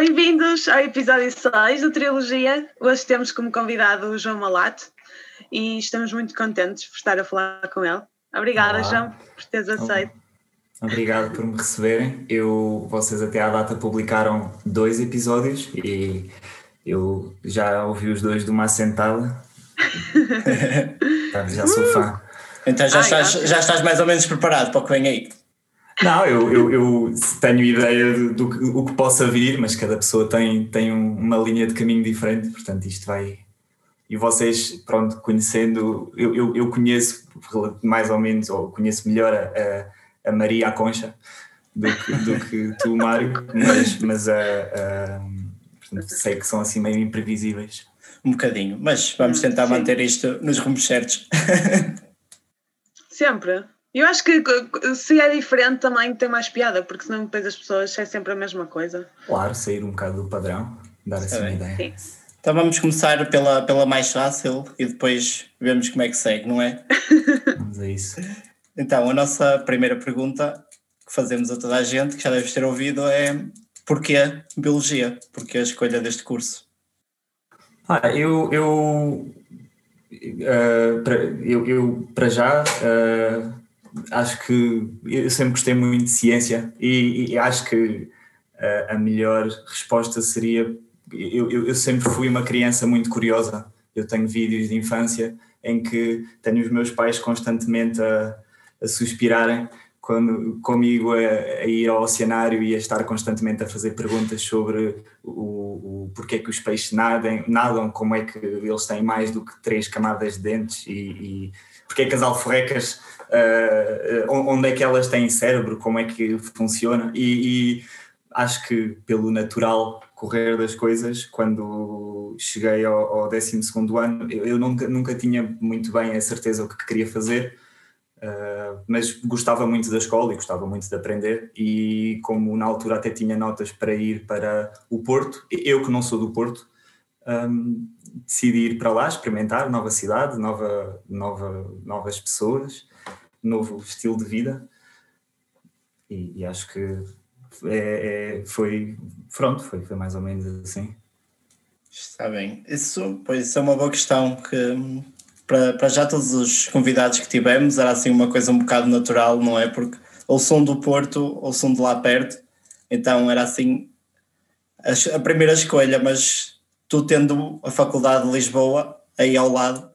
Bem-vindos ao episódio 6 da trilogia. Hoje temos como convidado o João Malato e estamos muito contentes por estar a falar com ele. Obrigada, Olá. João, por teres aceito. Obrigado por me receberem. Eu, vocês até à data publicaram dois episódios e eu já ouvi os dois de uma assentada. já sou fã. Então já, Ai, estás, já estás mais ou menos preparado para o que vem aí. Não, eu, eu, eu tenho ideia do, do, do, que possa vir, mas cada pessoa tem, tem uma linha de caminho diferente, portanto isto vai. E vocês, pronto, conhecendo, eu, eu, eu conheço mais ou menos, ou conheço melhor a, a, Maria a Concha do que, do que tu, Mário, mas, mas a, a, portanto, sei que são assim meio imprevisíveis. Um bocadinho, mas vamos tentar Sim. manter isto nos rumos certos. Sempre. Eu acho que se é diferente também tem mais piada, porque senão depois as pessoas é sempre a mesma coisa. Claro, sair um bocado do padrão, dar assim uma ideia. Sim. Então vamos começar pela, pela mais fácil e depois vemos como é que segue, não é? Vamos a isso. Então, a nossa primeira pergunta que fazemos a toda a gente, que já deves ter ouvido, é porquê Biologia? Porquê a escolha deste curso? Ah, eu, eu, uh, pra, eu, eu, para já, uh, acho que eu sempre gostei muito de ciência e, e acho que a, a melhor resposta seria eu, eu, eu, sempre fui uma criança muito curiosa. Eu tenho vídeos de infância em que tenho os meus pais constantemente a, a suspirarem quando, comigo a, a, ir ao oceanário e a estar constantemente a fazer perguntas sobre o, o porquê que os peixes nadam, nadam, como é que eles têm mais do que três camadas de dentes e, e porque é que as alforrecas uh, onde é que elas têm cérebro, como é que funciona. E, e, acho que pelo natural correr das coisas, quando cheguei ao, ao 12 ano, eu, eu, nunca, nunca tinha muito bem a certeza o que queria fazer, uh, mas gostava muito da escola e gostava muito de aprender. E como na altura até tinha notas para ir para o Porto, eu que não sou do Porto, um, decidi ir para lá, experimentar nova cidade, nova, nova, novas pessoas novo estilo de vida e, e acho que é, é, foi pronto, foi, foi mais ou menos assim. Está bem. Isso, pois, isso é uma boa questão que para, para já todos os convidados que tivemos era assim uma coisa um bocado natural, não é? Porque ou são do Porto ou são de lá perto, então era assim a, a primeira escolha, mas tu tendo a faculdade de Lisboa aí ao lado,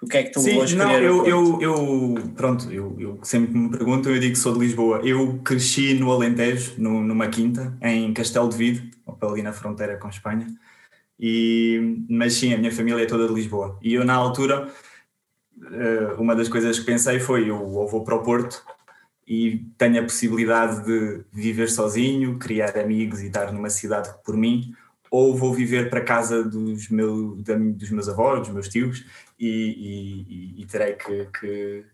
o que é que tu Sim, levou não, eu, eu, eu, pronto, eu, eu sempre me perguntam, eu digo que sou de Lisboa. Eu cresci no Alentejo, no, numa quinta, em Castelo de Vide, ali na fronteira com Espanha. E, mas sim, a minha família é toda de Lisboa. E eu, na altura, eh, uma das coisas que pensei foi: eu vou para o Porto e tenho a possibilidade de viver sozinho, criar amigos e estar numa cidade por mim, ou vou viver para casa dos, meu, dos meus avós, dos meus tios, e, e, e terei que, que,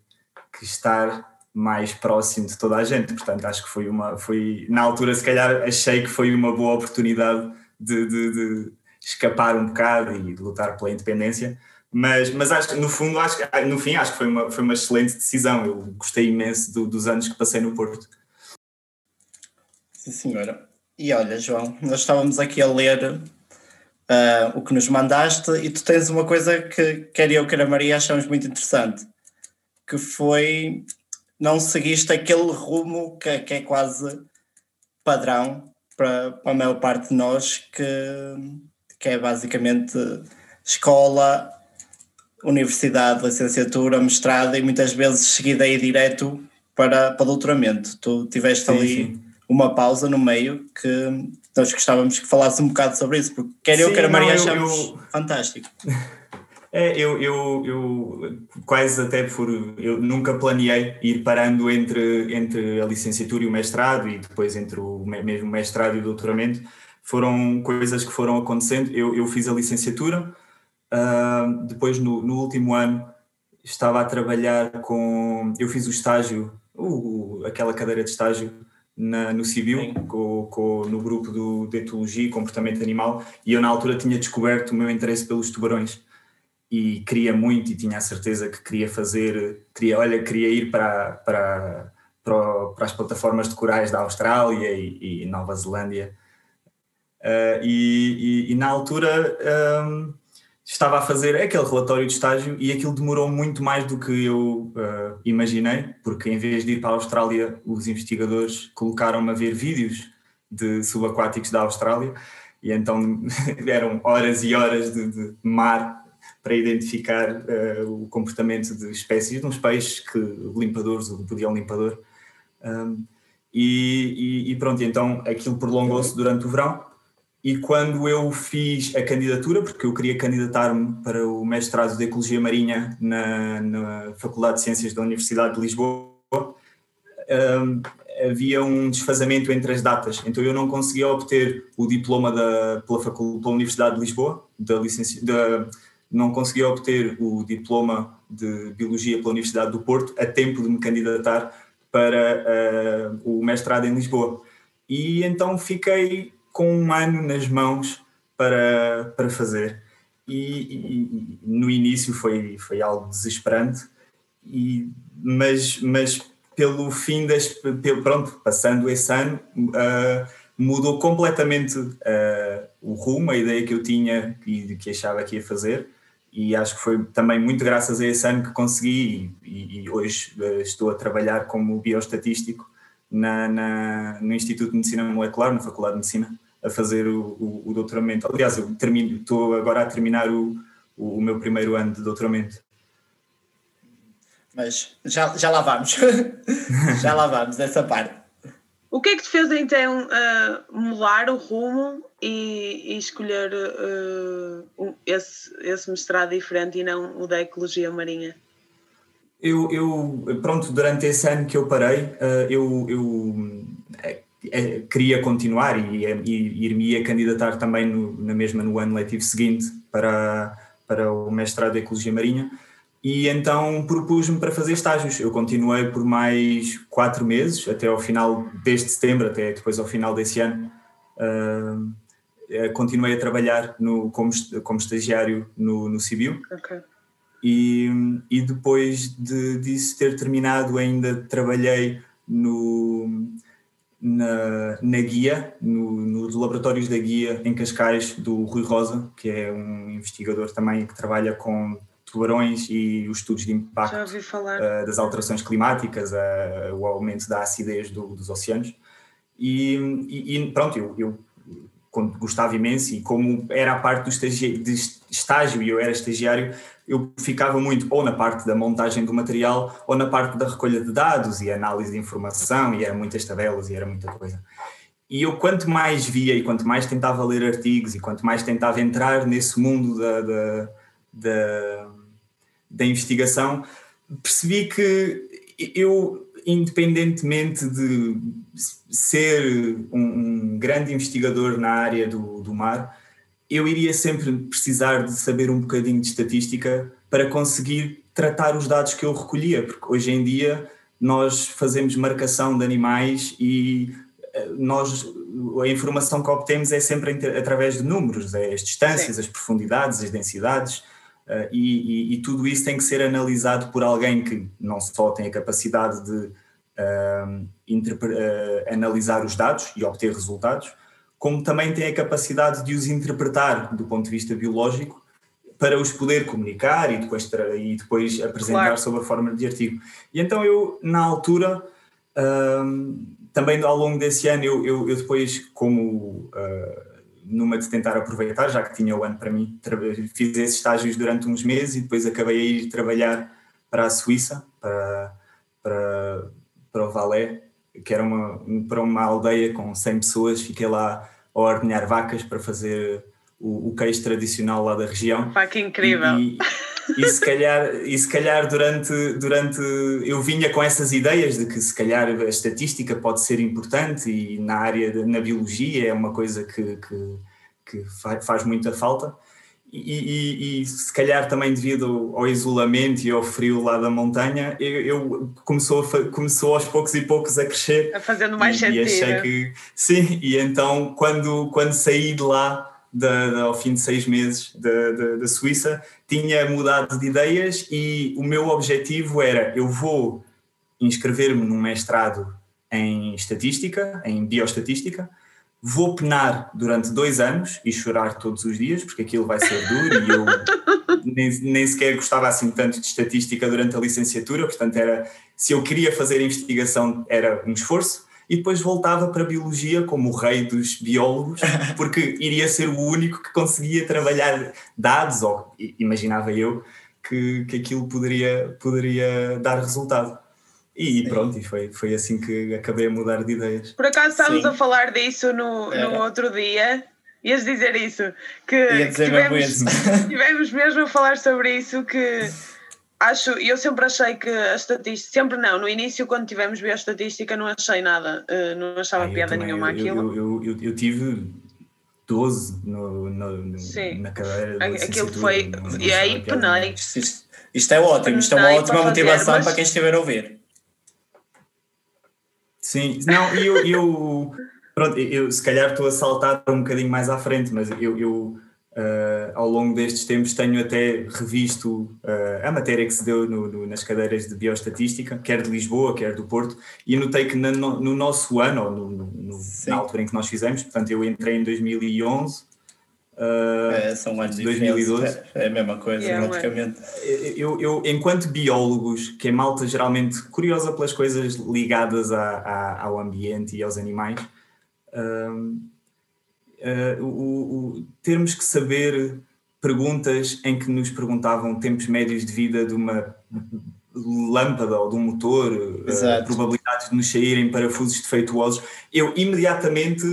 que, estar mais próximo de toda a gente. Portanto, acho que foi uma. Foi, na altura, se calhar, achei que foi uma boa oportunidade de, de, de escapar um bocado e de lutar pela independência. Mas, mas acho, no fundo, acho, no fim, acho que foi uma, foi uma excelente decisão. Eu gostei imenso do, dos anos que passei no Porto. Sim, senhora. E olha, João, nós estávamos aqui a ler uh, o que nos mandaste e tu tens uma coisa que quer eu, quer a Maria achamos muito interessante, que foi não seguiste aquele rumo que, que é quase padrão para, para, a maior parte de nós, que, que é basicamente escola, universidade, licenciatura, mestrado e muitas vezes seguida aí direto para, para doutoramento. Tu tiveste sim, ali sim. Uma pausa no meio que nós gostávamos que falasse um bocado sobre isso, porque quer eu, Sim, quer a Maria, não, achamos eu, fantástico. É, eu, eu, eu quase até por. Eu nunca planeei ir parando entre, entre a licenciatura e o mestrado e depois entre o mesmo mestrado e o doutoramento. Foram coisas que foram acontecendo. Eu, eu fiz a licenciatura, uh, depois no, no último ano estava a trabalhar com. Eu fiz o estágio, uh, aquela cadeira de estágio na, no civil, no grupo do, de etologia e comportamento animal, e eu na altura tinha descoberto o meu interesse pelos tubarões. E queria muito e tinha a certeza que queria fazer, queria, olha, queria ir para, para, para, para as plataformas de corais da Austrália e, e Nova Zelândia. Uh, e, e, e, na altura um, estava a fazer aquele relatório de estágio e aquilo demorou muito mais do que eu uh, imaginei, porque em vez de ir para a Austrália, os investigadores colocaram-me a ver vídeos de subaquáticos da Austrália e então eram horas e horas de, de mar para identificar uh, o comportamento de espécies de uns peixes que limpadores, o podiam limpador. Um, e, e, e, pronto, então aquilo prolongou-se durante o verão e quando eu fiz a candidatura, porque eu queria candidatar-me para o mestrado de Ecologia Marinha na, na Faculdade de Ciências da Universidade de Lisboa, um, havia um desfazamento entre as datas, então eu não conseguia obter o diploma da, pela, Facul pela Universidade de Lisboa, da licenci, da, não conseguia obter o diploma de Biologia pela Universidade do Porto a tempo de me candidatar para uh, o mestrado em Lisboa. E então fiquei com um ano nas mãos para, para fazer. E, e, no início foi, foi algo desesperante, e, mas, mas pelo fim das. Pelo, pronto, passando esse ano, uh, mudou completamente uh, o rumo, a ideia que eu tinha e que achava que ia fazer. E acho que foi também muito graças a esse ano que consegui, e, e hoje uh, estou a trabalhar como bioestatístico na, na, no Instituto de Medicina Molecular, na Faculdade de Medicina a fazer o, o, o doutoramento. Aliás, eu termino, estou agora a terminar o, o, meu primeiro ano de doutoramento. Mas já, já lá vamos. já lá vamos, essa parte. O que é que te fez então uh, mudar o rumo e, e escolher uh, esse, esse mestrado diferente e não o da ecologia marinha? Eu, eu pronto, durante esse ano que eu parei, uh, eu, eu queria continuar e, e ir-me a candidatar também no, na mesma no ano letivo seguinte para, para o mestrado de Ecologia Marinha e então propus-me para fazer estágios. Eu continuei por mais quatro meses, até ao final deste setembro, até depois ao final desse ano. Uh, continuei a trabalhar no, como, como estagiário no, no Cibiu. Okay. E, e depois de, disso ter terminado, ainda trabalhei no, na, na guia, no, nos laboratórios da guia em Cascais do Rui Rosa, que é um investigador também que trabalha com tubarões e os estudos de impacto uh, das alterações climáticas, uh, o aumento da acidez do, dos oceanos. E, e, e pronto, eu, eu gostava imenso e como era a parte do estágio, de estágio e eu era estagiário, eu ficava muito ou na parte da montagem do material ou na parte da recolha de dados e análise de informação e era muitas tabelas e era muita coisa. E eu quanto mais via e quanto mais tentava ler artigos e quanto mais tentava entrar nesse mundo da, da, da, da investigação, percebi que eu, independentemente de ser um, um grande investigador na área do, do mar, eu iria sempre precisar de saber um bocadinho de estatística para conseguir tratar os dados que eu recolhia, porque hoje em dia nós fazemos marcação de animais e eh, nós a informação que obtemos é sempre através de números, é as distâncias, Sim. as profundidades, as densidades, uh, e, e, e, tudo isso tem que ser analisado por alguém que não só tem a capacidade de uh, uh, analisar os dados e obter resultados, como também tem a capacidade de os interpretar do ponto de vista biológico para os poder comunicar e depois, e depois apresentar claro. sob a forma de artigo. E então eu, na altura, um, também ao longo desse ano, eu, eu, eu depois, como uh, numa de tentar aproveitar, já que tinha o ano para mim, fiz esses estágios durante uns meses e depois acabei a ir trabalhar para a Suíça, para, para, para o Valais, que era uma, para uma aldeia com 100 pessoas, fiquei lá a ordenhar vacas para fazer o, o queijo tradicional lá da região. Pá, que incrível! E, e, se calhar, e se calhar durante, durante. Eu vinha com essas ideias de que se calhar a estatística pode ser importante e na área, de, na biologia é uma coisa que, que, que faz muita falta. E, e, e, se calhar também devido ao isolamento e ao frio lá da montanha, eu, eu começou, a, começou aos poucos e poucos a crescer. A fazendo mais e. E achei que sim, e então quando, quando saí de lá de, de, ao fim de seis meses da Suíça, tinha mudado de ideias e o meu objetivo era eu vou inscrever-me num mestrado em estatística, em bioestatística, vou penar durante dois anos e chorar todos os dias, porque aquilo vai ser duro e eu nem, nem sequer gostava assim tanto de estatística durante a licenciatura, portanto era, se eu queria fazer investigação era um esforço, e depois voltava para a biologia como o rei dos biólogos, porque iria ser o único que conseguia trabalhar dados, ou imaginava eu, que, que aquilo poderia, poderia dar resultado. E pronto, e foi, foi assim que acabei a mudar de ideias. Por acaso estávamos Sim. a falar disso no, no outro dia. Ias dizer isso, que, Ia dizer que tivemos, tivemos mesmo a falar sobre isso, que acho, eu sempre achei que a estatística, sempre não, no início quando tivemos bioestatística não achei nada, uh, não achava ah, piada também, nenhuma eu, aquilo. Eu, eu, eu, tive 12 no, no, Sim. na cadeira. Aquilo foi, e aí penei. Isto, isto, é ótimo, isto é uma ótima motivação mas... para quem estiver a ouvir. Sim, não, eu, eu pronto, eu se calhar estou a saltar um bocadinho mais à frente, mas eu, eu uh, ao longo destes tempos tenho até revisto uh, a matéria que se deu no, no, nas cadeiras de bioestatística, quer de Lisboa, quer do Porto, e notei que no, no nosso ano, ou no, na altura em que nós fizemos, portanto eu entrei em 2011, Uh, é, são anos 2012. É, é a mesma coisa, yeah, praticamente. Eu, eu, enquanto biólogos, que é malta geralmente curiosa pelas coisas ligadas a, a, ao ambiente e aos animais, uh, uh, o, o, termos que saber perguntas em que nos perguntavam tempos médios de vida de uma lâmpada ou de um motor, probabilidades de nos saírem parafusos defeituosos, eu imediatamente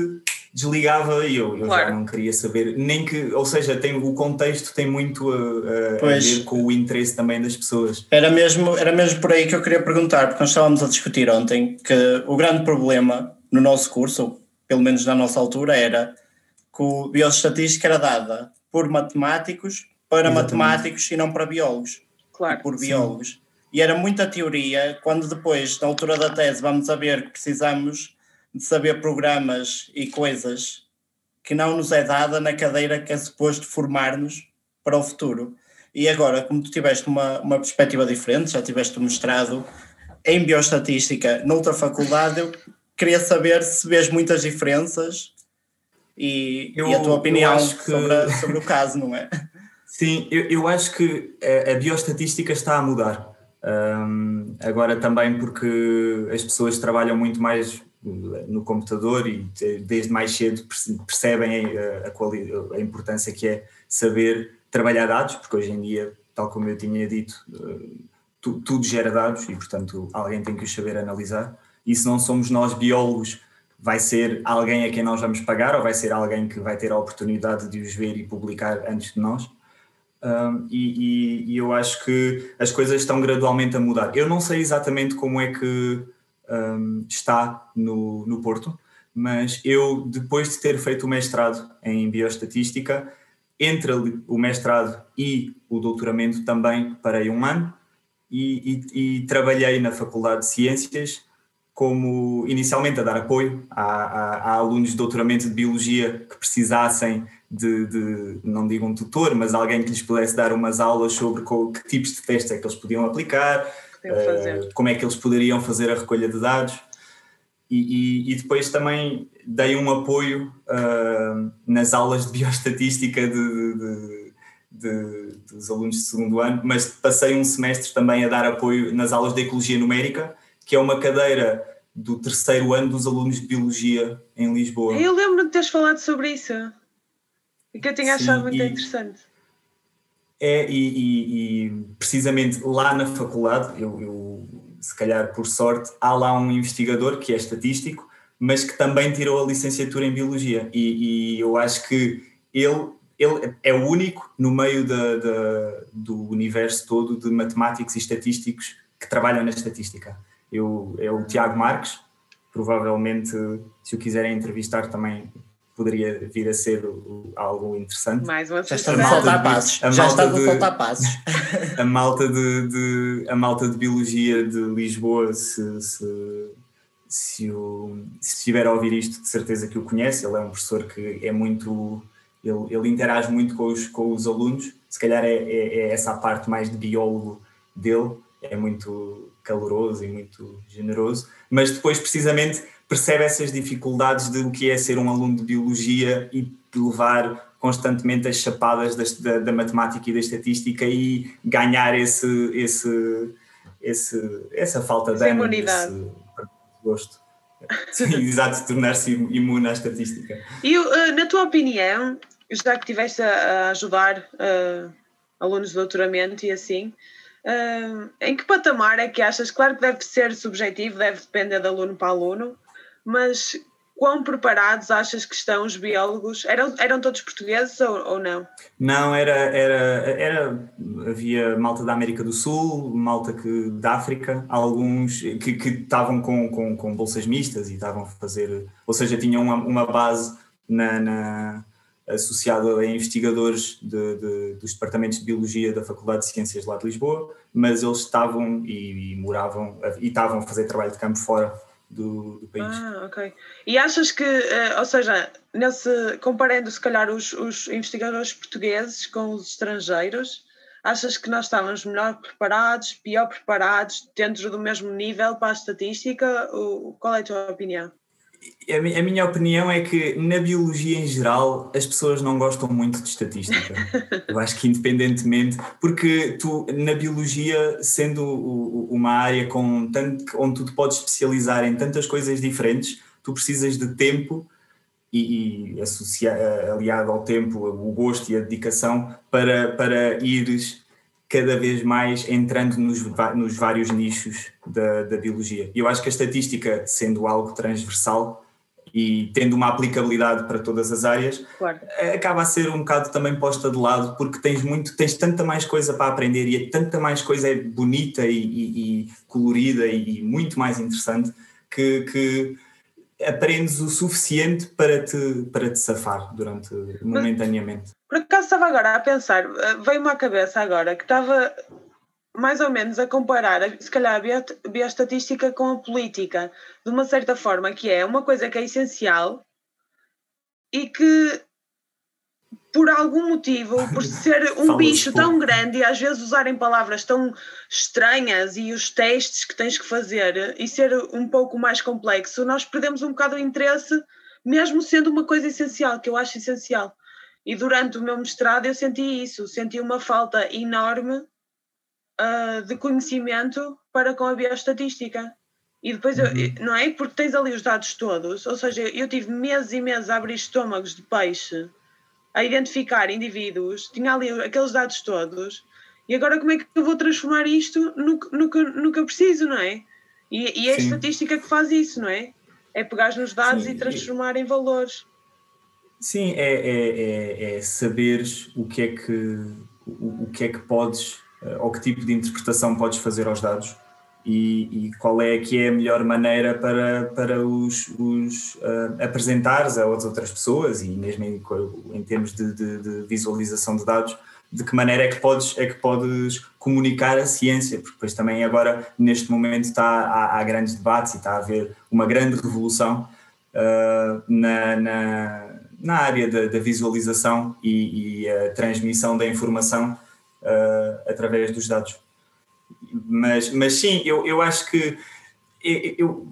desligava e eu, eu claro. já não queria saber, nem que, ou seja, tem, o contexto tem muito a, a, a, ver com o interesse também das pessoas. Era mesmo, era mesmo por aí que eu queria perguntar, porque nós estávamos a discutir ontem que o grande problema no nosso curso, ou pelo menos na nossa altura, era que o bioestatística era dada por matemáticos para Exatamente. matemáticos e não para biólogos. Claro. por biólogos. Sim. E era muita teoria, quando depois, na altura da tese, vamos a ver que precisamos de saber programas e coisas que não nos é dada na cadeira que é suposto formar-nos para o futuro. E agora, como tu tiveste uma, uma perspectiva diferente, já tiveste um mestrado em bioestatística noutra faculdade, eu queria saber se vês muitas diferenças e, eu, e a tua opinião que... sobre, sobre o caso, não é? Sim, eu, eu acho que a, a bioestatística está a mudar. Um, agora também porque as pessoas trabalham muito mais no computador e desde mais cedo percebem a, a, a, importância que é saber trabalhar dados, porque hoje em dia, tal como eu tinha dito, eh, tu, tudo gera dados e, portanto, alguém tem que os saber analisar. E se não somos nós biólogos, vai ser alguém a quem nós vamos pagar ou vai ser alguém que vai ter a oportunidade de os ver e publicar antes de nós. Um, e, e, e eu acho que as coisas estão gradualmente a mudar. Eu não sei exatamente como é que um, está no, no Porto, mas eu, depois de ter feito o mestrado em bioestatística, entre o mestrado e o doutoramento também parei um ano e, e, e trabalhei na Faculdade de Ciências como inicialmente a dar apoio a, a, a alunos de doutoramento de biologia que precisassem de, de, não digo um tutor, mas alguém que lhes pudesse dar umas aulas sobre que tipos de testes é que eles podiam aplicar, uh, como é que eles poderiam fazer a recolha de dados. E, e, e depois também dei um apoio uh, nas aulas de bioestatística de, de, de, dos alunos de segundo ano, mas passei um semestre também a dar apoio nas aulas de ecologia numérica, que é uma cadeira do terceiro ano dos alunos de biologia em Lisboa. Eu lembro de teres falado sobre isso e que eu tinha achado muito e, interessante. É, e, e, e, precisamente lá na faculdade, eu, eu, se calhar por sorte, há lá um investigador que é estatístico, mas que também tirou a licenciatura em Biologia. E, e eu acho que ele, ele é o único no meio da, da, do universo todo de matemáticos e estatísticos que trabalham na estatística. Eu, é o Tiago Marques, provavelmente, se o quiserem entrevistar, também poderia vir a ser algo interessante. Mais uma Já está a faltar passos. Já está a faltar passos. A malta de, de, a malta de Biologia de Lisboa, se, se, se, o, se estiver a ouvir isto, de certeza que o conhece. Ele é um professor que é muito. Ele, ele interage muito com os, com os alunos. Se calhar é, é, é essa a parte mais de biólogo dele. É muito caloroso e muito generoso. Mas depois, precisamente percebe essas dificuldades de o que é ser um aluno de biologia e levar constantemente as chapadas da, da, matemática e da estatística e ganhar esse, esse, esse, essa falta de ânimo, esse gosto. Exato, tornar-se imune à estatística. E uh, na tua opinião, já que estiveste a ajudar uh, alunos de doutoramento e assim, uh, em que patamar é que achas? Claro que deve ser subjetivo, deve depender de aluno para aluno, mas quão preparados achas que estão os biólogos? Eram, eram todos portugueses ou, ou não? Não, era, era, era. Havia malta da América do Sul, malta que, da África, alguns que, que estavam com, com, com bolsas mistas e estavam a fazer. Ou seja, tinham uma, uma base na, na associado a investigadores de, de, dos departamentos de Biologia da Faculdade de Ciências lá de Lisboa, mas eles estavam e, e moravam e estavam a fazer trabalho de campo fora do, do país. Ah, ok. E achas que, uh, ou seja, nesse, comparando se calhar os, os investigadores portugueses com os estrangeiros, achas que nós estávamos melhor preparados, pior preparados, dentro do mesmo nível para a estatística? Qual é a tua opinião? A minha opinião é que na biologia em geral as pessoas não gostam muito de estatística. Eu acho que independentemente, porque tu na biologia, sendo uma área com tanto, onde tu te podes especializar em tantas coisas diferentes, tu precisas de tempo e, e associar, aliado ao tempo, o gosto e a dedicação para, para ires cada vez mais entrando nos, nos vários nichos da, da biologia. E eu acho que a estatística, sendo algo transversal e tendo uma aplicabilidade para todas as áreas, claro. acaba a ser um bocado também posta de lado, porque tens muito, tens tanta mais coisa para aprender e é tanta mais coisa bonita e, e, e colorida e, e muito mais interessante que, que aprendes o suficiente para te, para te safar durante momentaneamente. Por acaso estava agora a pensar, eh, veio-me à cabeça agora que estava mais ou menos a comparar, se calhar, a bioestatística com a política, de uma certa forma, que é uma coisa que é essencial e que por algum motivo, por ser um bicho tão grande e às vezes usarem palavras tão estranhas e os testes que tens que fazer e ser um pouco mais complexo, nós perdemos um bocado o interesse, mesmo sendo uma coisa essencial, que eu acho essencial. E durante o meu mestrado eu senti isso, senti uma falta enorme uh, de conhecimento para com a bioestatística. E depois, uhum. eu, não é? Porque tens ali os dados todos, ou seja, eu tive meses e meses a abrir estômagos de peixe a identificar indivíduos, tinha ali aqueles dados todos, e agora como é que eu vou transformar isto no, no, no que eu preciso, não é? E, e é a estatística que faz isso, não é? É pegar nos dados Sim. e transformar em valores. Sim, é, é, é, é saberes o que é que, o, o que é que podes, eh, ou que tipo de interpretação podes fazer aos dados e, e, qual é que é a melhor maneira para, para os, os uh, apresentares a outras pessoas e mesmo em, em termos de, de, de, visualização de dados, de que maneira é que podes, é que podes comunicar a ciência, porque depois também agora neste momento está, há, há grandes debates e está a haver uma grande revolução uh, na, na, na, área da, da visualização e, e, a transmissão da informação uh, através dos dados. Mas, mas sim, eu, eu acho que eu, eu,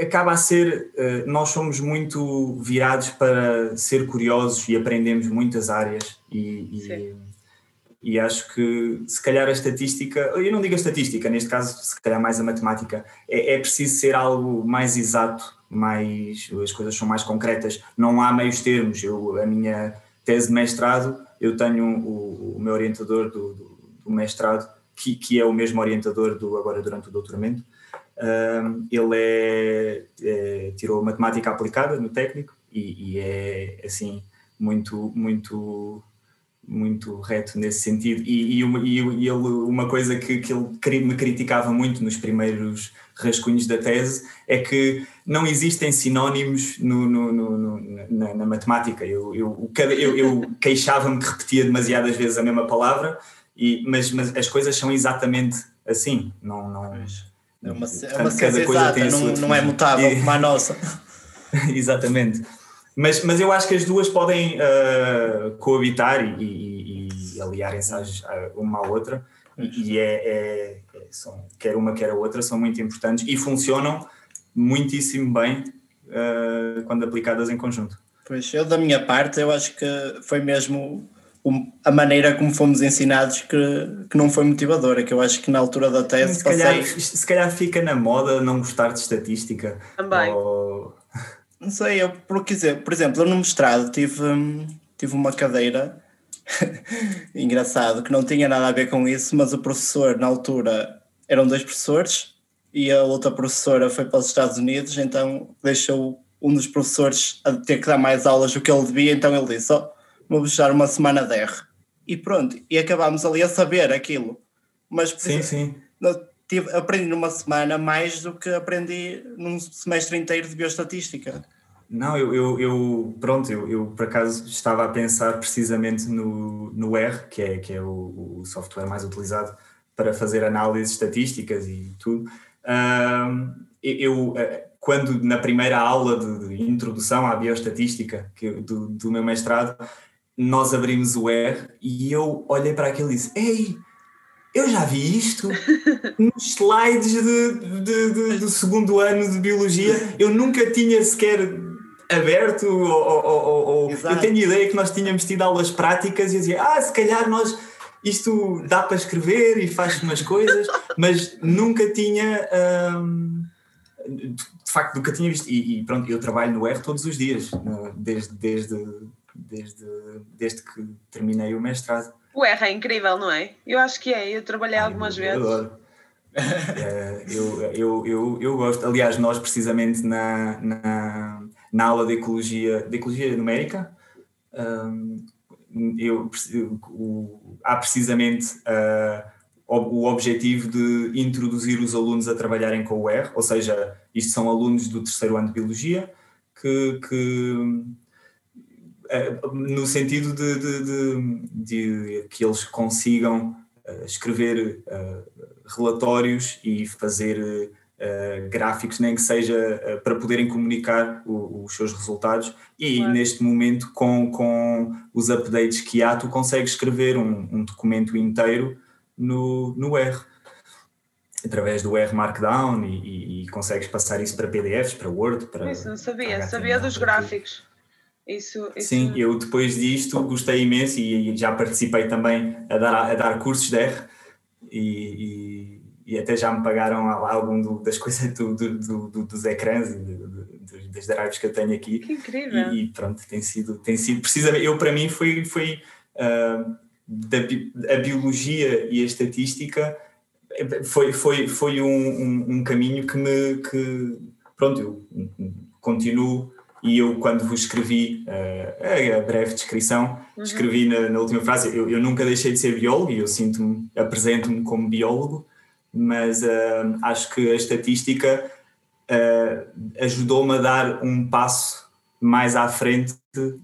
acaba a ser, uh, nós somos muito virados para ser curiosos e aprendemos muitas áreas e, e, e, acho que se calhar a estatística, eu não digo a estatística, neste caso se calhar mais a matemática, é, é preciso ser algo mais exato, mais, as coisas são mais concretas, não há meios termos, eu, a minha tese de mestrado, eu tenho o, o meu orientador do, do, do mestrado, que, que é o mesmo orientador do agora durante o doutoramento. Um, ele é, é, tirou matemática aplicada no técnico e, e, é assim muito muito muito reto nesse sentido e, e, uma, e ele uma coisa que, que ele me criticava muito nos primeiros rascunhos da tese é que não existem sinónimos no, no, no, na, na, matemática eu, eu, eu, eu queixava-me que repetia demasiadas vezes a mesma palavra e, mas, mas as coisas são exatamente assim. Não, não, é uma, é uma ciência exata, não, não é mutável e, como a nossa. exatamente. Mas, mas eu acho que as duas podem uh, coabitar e, e, e aliarem-se uma à outra. E é, é, é, são, quer uma, quer a outra, são muito importantes e funcionam muitíssimo bem uh, quando aplicadas em conjunto. Pois, eu da minha parte, eu acho que foi mesmo a maneira como fomos ensinados que, que não foi motivadora, que eu acho que na altura da tese se calhar, passei... se calhar fica na moda não gostar de estatística. Também. Ou... Não sei, eu, por, dizer, por exemplo, eu no mestrado tive, tive uma cadeira engraçado, que não tinha nada a ver com isso, mas o professor na altura eram dois professores e a outra professora foi para os Estados Unidos, então deixou um dos professores a ter que dar mais aulas do que ele devia, então ele disse: oh, vou deixar uma semana de R. E pronto, e acabámos ali a saber aquilo. Mas sim, sim. Tive, aprendi numa semana mais do que aprendi num semestre inteiro de bioestatística. Não, eu, eu, eu pronto, eu, eu, por acaso estava a pensar precisamente no, no R, que é, que é o, o software mais utilizado para fazer análises estatísticas e tudo. Eu, eh, quando na primeira aula de, de introdução à bioestatística que, do, do meu mestrado, nós abrimos o R e eu olhei para aquilo e disse: Ei, eu já vi isto nos slides de, de, de, do segundo ano de biologia. Eu nunca tinha sequer aberto, ou, ou, ou eu tenho ideia que nós tínhamos tido aulas práticas e eu dizia: Ah, se calhar nós. Isto dá para escrever e faz umas coisas, mas nunca tinha. Hum, de facto, nunca tinha visto. E, e, pronto, eu trabalho no R todos os dias, desde, desde desde, desde que terminei o mestrado. O R é incrível, não é? Eu acho que é, eu trabalhei Ai, algumas eu, vezes. Adoro. é, eu, eu, eu, eu gosto, aliás, nós precisamente na, na, na aula de ecologia, de ecologia numérica, um, eu, o, há precisamente uh, o, objetivo de introduzir os alunos a trabalharem com o R, ou seja, isto são alunos do terceiro ano de biologia que, que eh, no sentido de, de, de, de, que eles consigam uh, escrever relatórios e fazer uh, gráficos, nem que seja para poderem comunicar o, os seus resultados. E claro. neste momento, com, com os updates que há, tu consegues escrever um, um documento inteiro no, no R através do R Markdown e, e, e, consegues passar isso para PDFs, para Word, para. Isso, não sabia, sabia dos gráficos. Isso, isso... Sim, eu depois disto gostei imenso e, já participei também a dar, a dar cursos de R e, e, e até já me pagaram algum do, das coisas do, do, do, dos ecrãs e das drives que eu tenho aqui. Que incrível! E, pronto, tem sido, tem sido precisamente, eu para mim foi, foi uh, da, a biologia e a estatística foi, foi, foi um, um, um caminho que me, que, pronto, eu continuo e eu, quando vos escrevi uh, a breve descrição, uhum. escrevi na, na, última frase: eu, eu, nunca deixei de ser biólogo e eu sinto-me, apresento-me como biólogo, mas uh, acho que a estatística uh, ajudou-me a dar um passo mais à frente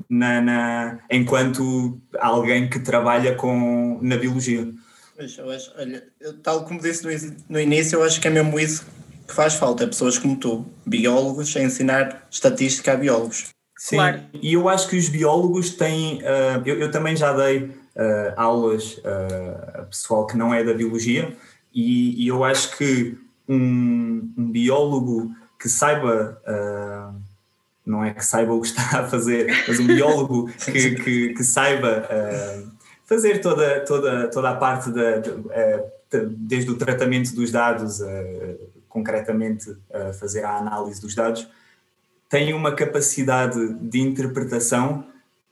na, na, enquanto alguém que trabalha com, na biologia. Pois, eu acho, olha, tal como disse no, no início, eu acho que é mesmo isso que faz falta, pessoas como tu, biólogos, a ensinar estatística a biólogos. Sim, claro. e eu acho que os biólogos têm. Uh, eu, eu, também já dei uh, aulas uh, a pessoal que não é da biologia, e, e eu acho que um, um biólogo que saiba. não é que saiba o que está a fazer, mas um biólogo que, que, que saiba fazer toda, toda, toda a parte da, de, desde o tratamento dos dados, concretamente fazer a análise dos dados, tem uma capacidade de interpretação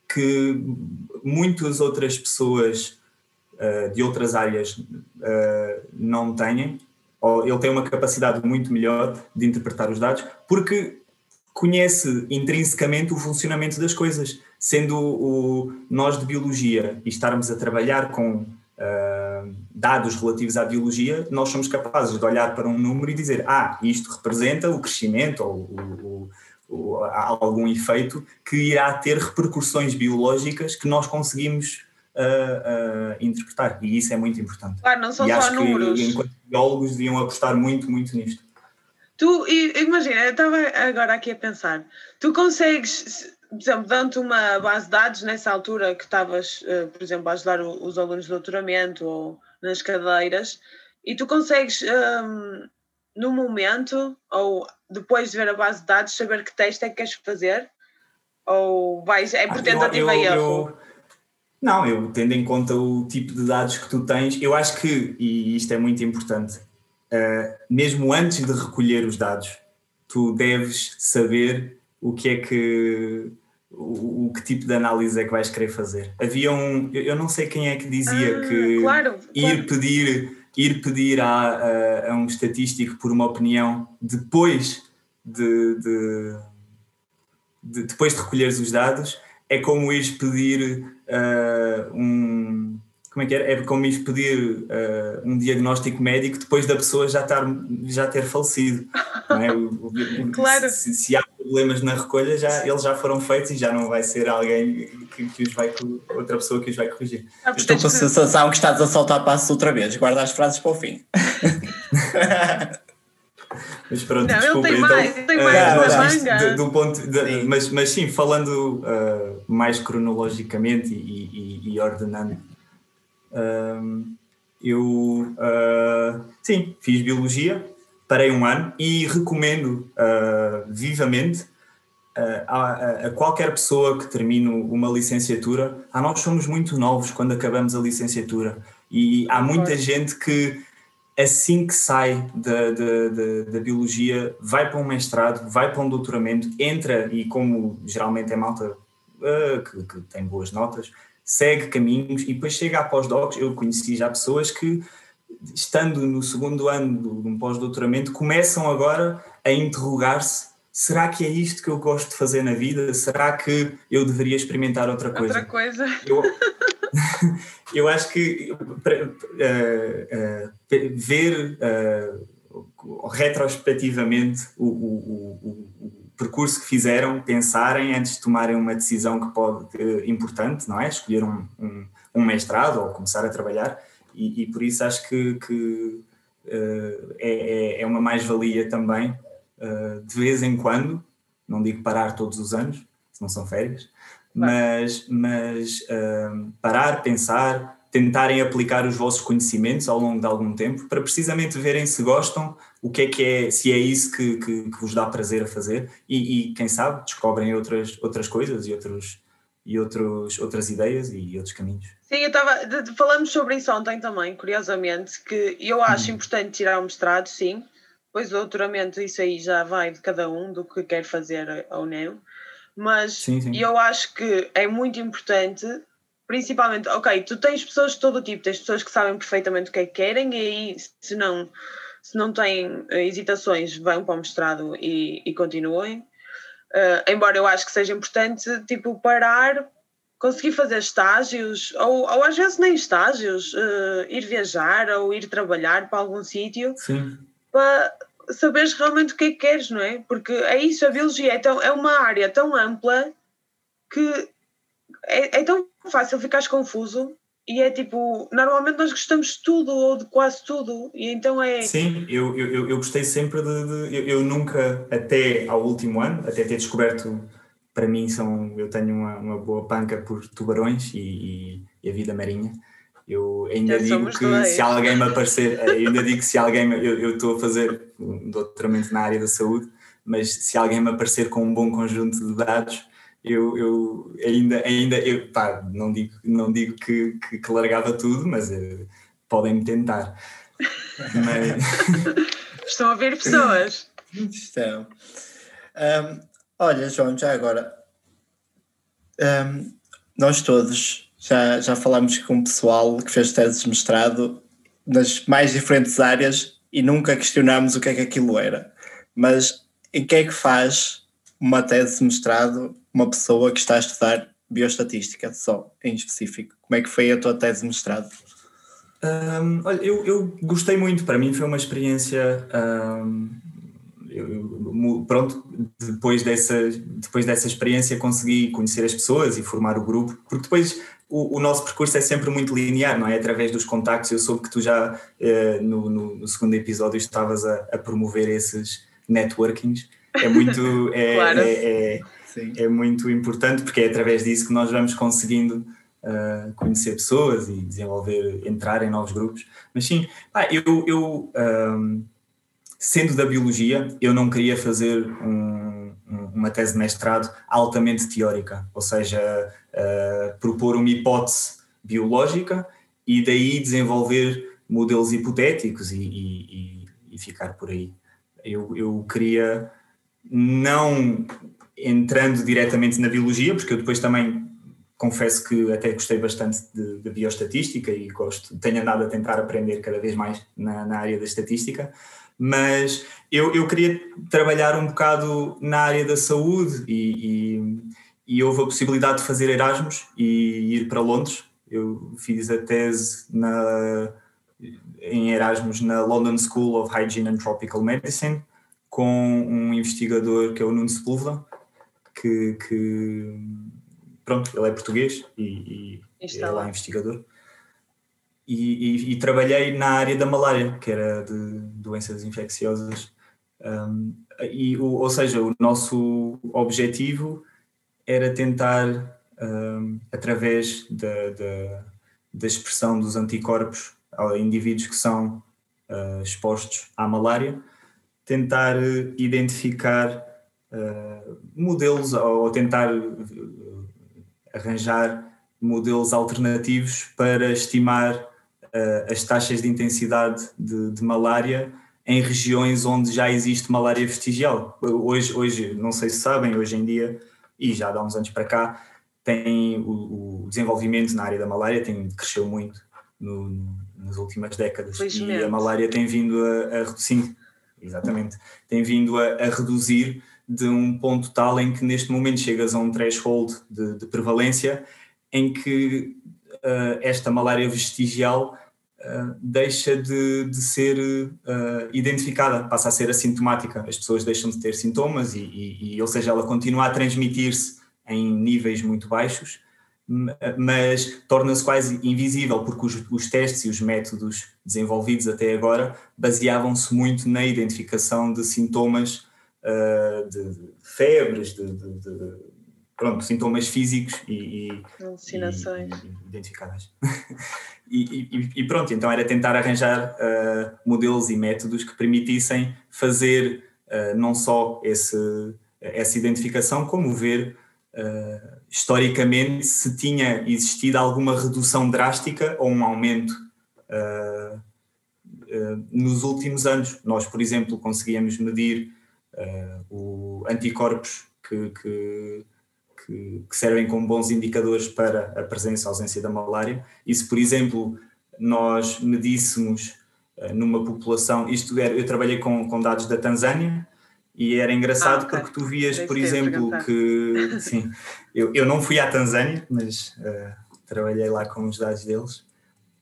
que muitas outras pessoas uh, de outras áreas uh, não têm, ou ele tem uma capacidade muito melhor de interpretar os dados, porque conhece intrinsecamente o funcionamento das coisas. Sendo o, nós de biologia e estarmos a trabalhar com uh, dados relativos à biologia, nós somos capazes de olhar para um número e dizer, ah, isto representa o crescimento ou, ou, ou algum efeito que irá ter repercussões biológicas que nós conseguimos uh, uh, interpretar. E isso é muito importante. Claro, não são e só acho números. Que, enquanto biólogos, deviam apostar muito, muito nisto. Tu, imagina, eu estava agora aqui a pensar, tu consegues por exemplo, dando uma base de dados nessa altura que estavas, uh, por exemplo, a ajudar os alunos de doutoramento ou nas cadeiras, e tu consegues um, no momento ou depois de ver a base de dados saber que teste é que queres fazer? Ou vais, é por tentativa e erro? Não, eu tendo em conta o tipo de dados que tu tens, eu acho que, e isto é muito importante, uh, mesmo antes de recolher os dados, tu deves saber o que é que o, o, que tipo de análise é que vais querer fazer. Havia um, eu não sei quem é que dizia ah, que claro, ir claro. pedir ir pedir a, a, a, um estatístico por uma opinião depois de, de, de depois de recolheres os dados é como ires pedir uh, um como é que é? É como ires pedir uh, um diagnóstico médico depois da pessoa já, estar, já ter falecido. Não é? o, o, claro. Se, se, há problemas na recolha, já, eles já foram feitos e já não vai ser alguém que, que os vai, outra pessoa que os vai corrigir. Ah, Estou com a sensação que estás a soltar passos outra vez. Guarda as frases para o fim. Mas pronto, não, desculpa. Ele tem então, mais, tem mais, uh, do, do ponto de, sim. Mas, mas sim, falando uh, mais cronologicamente e, e, e ordenando, uh, eu uh, sim, fiz biologia, parei um ano e recomendo vivamente a, a, qualquer pessoa que termine uma licenciatura. Ah, nós somos muito novos quando acabamos a licenciatura e há muita gente que assim que sai da, da, da, da, biologia, vai para um mestrado, vai para um doutoramento, entra e, como geralmente é malta uh, que, que, tem boas notas, segue caminhos e depois chega a pós-docs. Eu conheci já pessoas que, estando no segundo ano de um pós-doutoramento, começam agora a interrogar-se será que é isto que eu gosto de fazer na vida? Será que eu deveria experimentar outra coisa? Outra coisa. Eu, eu acho que uh, uh, ver uh, retrospectivamente o, o, o, o, percurso que fizeram, pensarem antes de tomarem uma decisão que pode ser importante, não é? Escolher um, um, um mestrado ou começar a trabalhar, e, e por isso acho que, que é, é, é uma mais-valia também de vez em quando, não digo parar todos os anos, se não são férias, mas, mas uh, parar, pensar, tentarem aplicar os vossos conhecimentos ao longo de algum tempo para precisamente verem se gostam, o que é que é, se é isso que, que, que vos dá prazer a fazer e, e, quem sabe descobrem outras, outras coisas e, outros, e outros, outras ideias e outros caminhos. Sim, eu estava. Falamos sobre isso ontem também, curiosamente, que eu acho hum. importante tirar um mestrado, sim, Pois o doutoramento, isso aí já vai de cada um, do que quer fazer ou não. Mas sim, sim. eu acho que é muito importante, principalmente, ok, tu tens pessoas de todo tipo, tens pessoas que sabem perfeitamente o que é que querem, e aí, se não, se não têm eh, hesitações, vão para o mestrado e, e continuem. Uh, embora eu acho que seja importante, tipo, parar, conseguir fazer estágios, ou, ou às vezes nem estágios, uh, ir viajar ou ir trabalhar para algum sítio. Para saberes realmente o que é que queres, não é? Porque é isso, a biologia é, tão, é uma área tão ampla que é, é tão fácil ficares confuso e é tipo, normalmente nós gostamos de tudo ou de quase tudo, e então é. Sim, eu, eu, eu gostei sempre de. de eu, eu, nunca, até ao último ano, até ter descoberto, para mim, são, eu tenho uma, uma boa panca por tubarões e, e, e a vida marinha. Eu ainda Já digo que dois. se alguém me aparecer, eu ainda digo que se alguém, eu estou a fazer um doutoramento na área da saúde, mas se alguém me aparecer com um bom conjunto de dados, eu, eu ainda, ainda eu, pá, não digo, não digo que, que, que largava tudo, mas uh, podem-me tentar. Mas... Estão a ver pessoas. Estão. Um, olha, João, já agora, um, nós todos já, já falámos com o pessoal que fez teses de mestrado nas mais diferentes áreas e nunca questionámos o que é que aquilo era. Mas em que é que faz uma tese de mestrado uma pessoa que está a estudar bioestatística, só em específico? Como é que foi a tua tese de mestrado? Um, olha, eu, eu gostei muito, para mim foi uma experiência. Um, eu, pronto, depois dessa, depois dessa experiência consegui conhecer as pessoas e formar o grupo, porque depois o, o, nosso percurso é sempre muito linear, não é? Através dos contactos. Eu soube que tu já eh, no, no, no, segundo episódio estavas a, a, promover esses networkings. É muito, é, claro. é, é, é, muito importante porque é através disso que nós vamos conseguindo uh, conhecer pessoas e desenvolver, entrar em novos grupos. Mas sim, eu, eu um, sendo da biologia, eu não queria fazer um, uma tese de mestrado altamente teórica, ou seja, uh, propor uma hipótese biológica e daí desenvolver modelos hipotéticos e, e, e ficar por aí. Eu, eu queria, não entrando diretamente na biologia, porque eu depois também confesso que até gostei bastante de, de bioestatística e gosto, tenho andado a tentar aprender cada vez mais na, na área da estatística, mas eu, eu queria trabalhar um bocado na área da saúde e, e, e houve a possibilidade de fazer Erasmus e ir para Londres. Eu fiz a tese na, em Erasmus na London School of Hygiene and Tropical Medicine com um investigador que é o Nuno Sepúlveda, que, que pronto, ele é português e, e é lá investigador. E, e, e, trabalhei na área da malária, que era de doenças infecciosas. Um, e, o, ou seja, o nosso objetivo era tentar, um, através da, da, da, expressão dos anticorpos a indivíduos que são uh, expostos à malária, tentar identificar uh, modelos ou tentar arranjar modelos alternativos para estimar as taxas de intensidade de, de, malária em regiões onde já existe malária vestigial. Hoje, hoje, não sei se sabem, hoje em dia, e já há uns anos para cá, tem o, o desenvolvimento na área da malária tem cresceu muito no, nas últimas décadas. E a malária tem vindo a, a sim, exatamente, tem vindo a, a reduzir de um ponto tal em que neste momento chegas a um threshold de, de prevalência em que esta malária vestigial uh, deixa de, de ser uh, identificada, passa a ser assintomática. As pessoas deixam de ter sintomas e, e, e ou seja, ela continua a transmitir-se em níveis muito baixos, mas torna-se quase invisível, porque os, os, testes e os métodos desenvolvidos até agora baseavam-se muito na identificação de sintomas uh, de, de, febres, de, de, pronto, sintomas físicos e, e, Alucinações. e, e identificadas. e, pronto, então era tentar arranjar uh, modelos e métodos que permitissem fazer uh, não só esse, essa identificação, como ver historicamente se tinha existido alguma redução drástica ou um aumento nos últimos anos. Nós, por exemplo, conseguíamos medir uh, o anticorpos que, que, que, que, servem como bons indicadores para a presença ou ausência da malária. E se, por exemplo, nós medíssemos uh, numa população, isto era, eu trabalhei com, com dados da Tanzânia, e era engraçado ah, okay. porque tu vias, por exemplo, que. Sim, eu, eu não fui à Tanzânia, mas uh, trabalhei lá com os dados deles.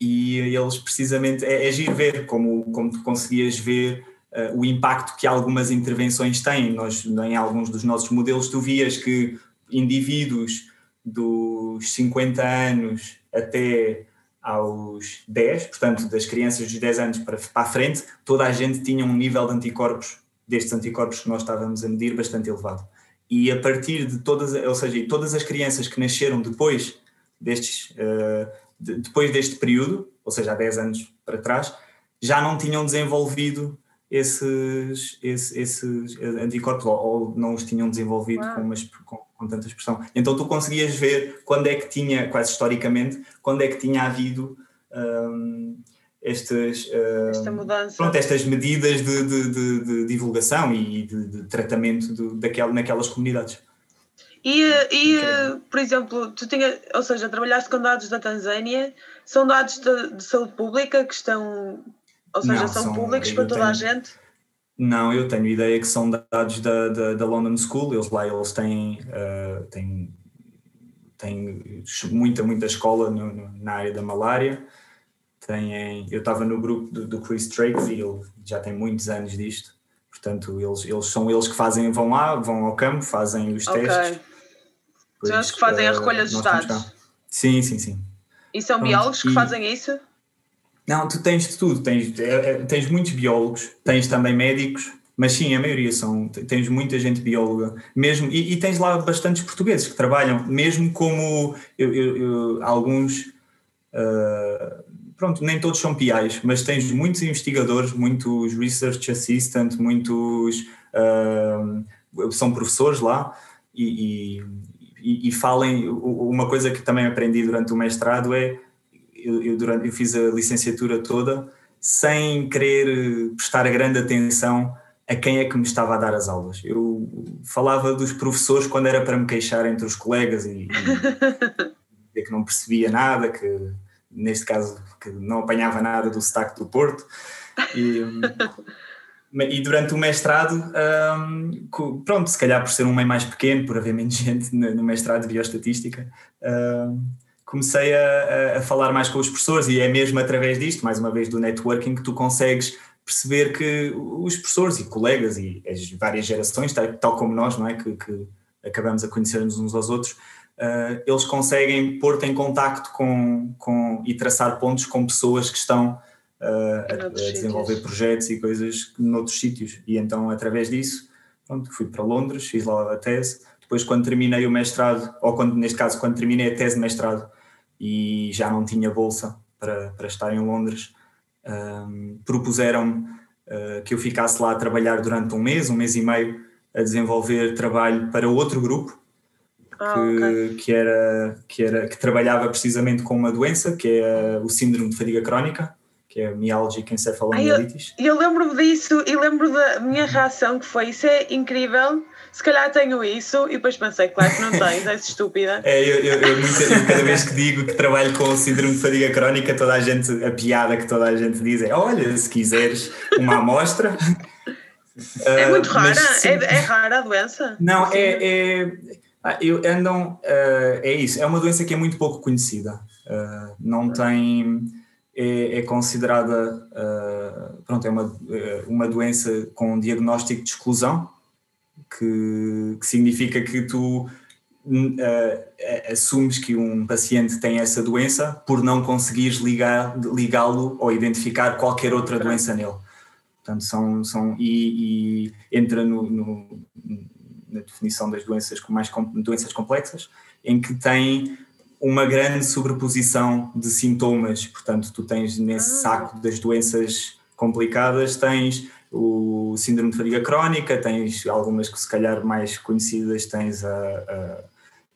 E eles precisamente. É, é giro ver como, como tu conseguias ver uh, o impacto que algumas intervenções têm. Nós, em alguns dos nossos modelos, tu vias que indivíduos dos 50 anos até aos 10, portanto, das crianças dos 10 anos para, para a frente, toda a gente tinha um nível de anticorpos, destes anticorpos que nós estávamos a medir, bastante elevado. E a partir de todas, ou seja, todas as crianças que nasceram depois destes, uh, de, depois deste período, ou seja, há 10 anos para trás, já não tinham desenvolvido esses, esses, esses anticorpos ou, ou, não os tinham desenvolvido com, com, com, tanta expressão. Então tu conseguias ver quando é que tinha, quase historicamente, quando é que tinha havido um, estas, um, Esta mudança. Pronto, estas medidas de, de, de, de divulgação e de, tratamento de, daquela, naquelas comunidades. E, e por exemplo, tu tinha, ou seja, trabalhaste com dados da Tanzânia, são dados de, de saúde pública que estão ou seja, não, são, são, públicos para toda tenho, a gente? Não, eu tenho ideia que são dados da, da, da London School, eles lá eles têm, uh, têm, têm muita, muita escola no, no, na área da malária. Têm, eu estava no grupo do, do Chris Drake e ele já tem muitos anos disto. Portanto, eles, eles são eles que fazem, vão lá, vão ao campo, fazem os okay. testes. São eles que fazem a recolha dos dados. Sim, sim, sim. E são biólogos que fazem isso? Não, tu tens de tudo, tens, é, é, tens muitos biólogos, tens também médicos, mas sim, a maioria são, tens muita gente bióloga, mesmo, e, e tens lá bastantes portugueses que trabalham, mesmo como eu, eu, eu, alguns uh, pronto, nem todos são PIs, mas tens muitos investigadores, muitos research assistant, muitos uh, são professores lá e, e, e, falem. Uma coisa que também aprendi durante o mestrado é eu, eu, durante, eu fiz a licenciatura toda sem querer prestar grande atenção a quem é que me estava a dar as aulas. Eu falava dos professores quando era para me queixar entre os colegas e, e que não percebia nada, que neste caso que não apanhava nada do sotaque do Porto. E, e durante o mestrado, um, pronto, se calhar por ser um meio mais pequeno, por haver menos gente no mestrado de bioestatística, um, comecei a, a, falar mais com os professores e é mesmo através disto, mais uma vez do networking, que tu consegues perceber que os professores e colegas e as várias gerações, tal, como nós, não é, que, que acabamos a conhecer-nos uns aos outros, uh, eles conseguem pôr-te em contacto com, com, e traçar pontos com pessoas que estão uh, a, a, desenvolver sítios. projetos e coisas noutros sítios. E então, através disso, pronto, fui para Londres, fiz lá a tese. Depois, quando terminei o mestrado, ou quando, neste caso, quando terminei a tese de mestrado e já não tinha bolsa para, para estar em Londres, um, propuseram-me uh, que eu ficasse lá a trabalhar durante um mês, um mês e meio, a desenvolver trabalho para outro grupo ah, que, okay. que, era, que, era, que trabalhava precisamente com uma doença que é o síndrome de fadiga crónica, que é a mialgia encefalomielitis. Eu, eu lembro-me disso e lembro da minha reação que foi, isso é incrível, se calhar tenho isso, e depois pensei, claro que não tens, és estúpida. É, eu, eu, eu, eu, cada vez que digo que trabalho com síndrome de fadiga crónica, toda a gente, a piada que toda a gente diz é, olha, se quiseres uma amostra... É muito rara? Mas, é, é, rara a doença? Não, é, é ah, eu, andam, uh, é isso, é uma doença que é muito pouco conhecida. Uh, não tem, é, é considerada, uh, pronto, é uma, uma doença com um diagnóstico de exclusão, que, que significa que tu assumes que um paciente tem essa doença por não conseguires ligá-lo ou identificar qualquer outra doença nele. Portanto, são, são e, e entra no, no na definição das doenças com mais doenças complexas, em que tem uma grande sobreposição de sintomas. Portanto, tu tens nesse ah. saco das doenças complicadas, tens o síndrome de fadiga crónica, tens algumas que se calhar mais conhecidas, tens a, a,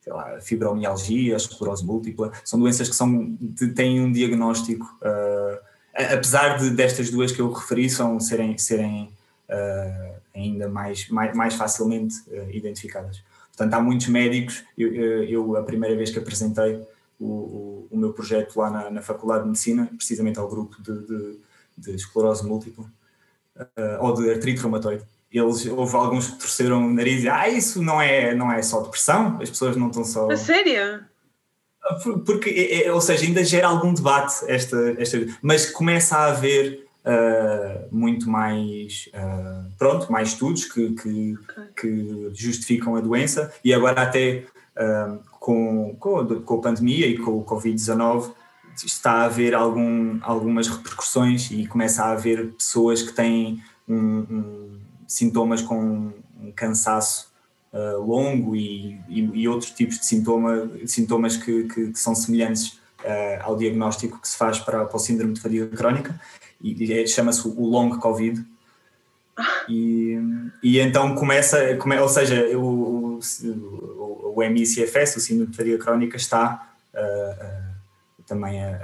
lá, a fibromialgia, a esclerose múltipla, são doenças que são, têm um diagnóstico, uh, apesar de destas duas que eu referi são, serem, serem uh, ainda mais, mais, mais facilmente uh, identificadas. Portanto, há muitos médicos, eu, eu, a primeira vez que apresentei o, o, o meu projeto lá na, na, Faculdade de Medicina, precisamente ao grupo de, de, de esclerose múltipla, uh, ou de artrite reumatoide, eles, houve alguns que torceram o nariz e ah, isso não é, não é só depressão, as pessoas não estão só... A sério? Porque, é, é, ou seja, ainda gera algum debate esta, esta mas começa a haver uh, muito mais, uh, pronto, mais estudos que, que, okay. que, justificam a doença e agora até uh, com, com, com a pandemia e com o Covid-19 está a haver algum, algumas repercussões e começa a haver pessoas que têm um, um, sintomas com um cansaço uh, longo e, e, e, outros tipos de sintoma, sintomas que, que, que são semelhantes uh, ao diagnóstico que se faz para, para o síndrome de fadiga crónica e, e chama-se o long Covid. E, e então começa, come, ou seja, o, o, o MICFS, o síndrome de fadiga crónica, está uh, uh, também a,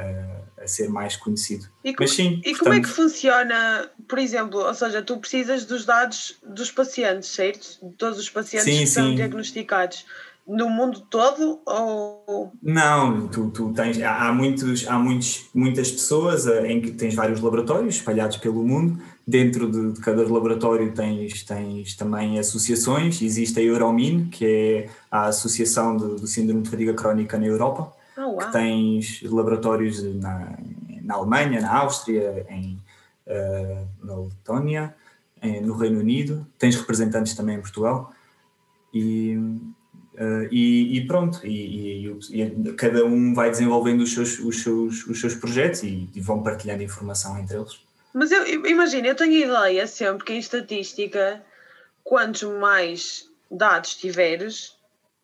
a, a, ser mais conhecido. E, Mas, sim, e portanto, como é que funciona, por exemplo, ou seja, tu precisas dos dados dos pacientes, certo? De todos os pacientes sim, que são diagnosticados no mundo todo ou? Não tu, tu tens há muitos há muitos muitas pessoas eh, em que tens vários laboratórios espalhados pelo mundo. Dentro de, de, cada laboratório tens tens também associações. Existe a Euromin que é a associação do, do síndrome de fadiga crónica na Europa oh, que tens laboratórios na, na Alemanha na Áustria em uh, na Letónia em, no Reino Unido. Tens representantes também em Portugal. E Uh, e, e, pronto, e, e, cada um vai desenvolvendo os seus, os seus, os seus projetos e, vão partilhando informação entre eles. Mas eu imagino, eu tenho ideia sempre que em estatística, quantos mais dados tiveres,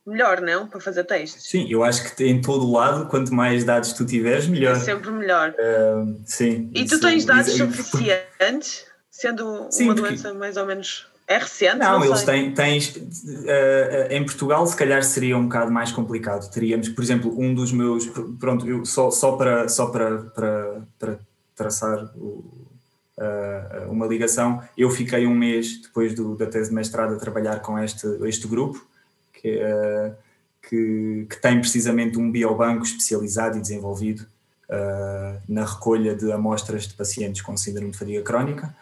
melhor, não? Para fazer textos. Sim, eu acho que em todo o lado, quanto mais dados tu tiveres, melhor. É sempre melhor. Uh, sim. E tu tens dados isso, suficientes, sendo sim, uma doença porque... mais ou menos. É recente? Não, não eles têm. Tens, uh, em Portugal, se calhar seria um bocado mais complicado. Teríamos, por exemplo, um dos meus. Pronto, eu, só, só, para, só para, para, para traçar o, uh, uma ligação, eu fiquei um mês depois do, da tese de mestrado a trabalhar com este, este grupo que, uh, que, que, tem precisamente um biobanco especializado e desenvolvido uh, na recolha de amostras de pacientes com síndrome de fadiga crónica.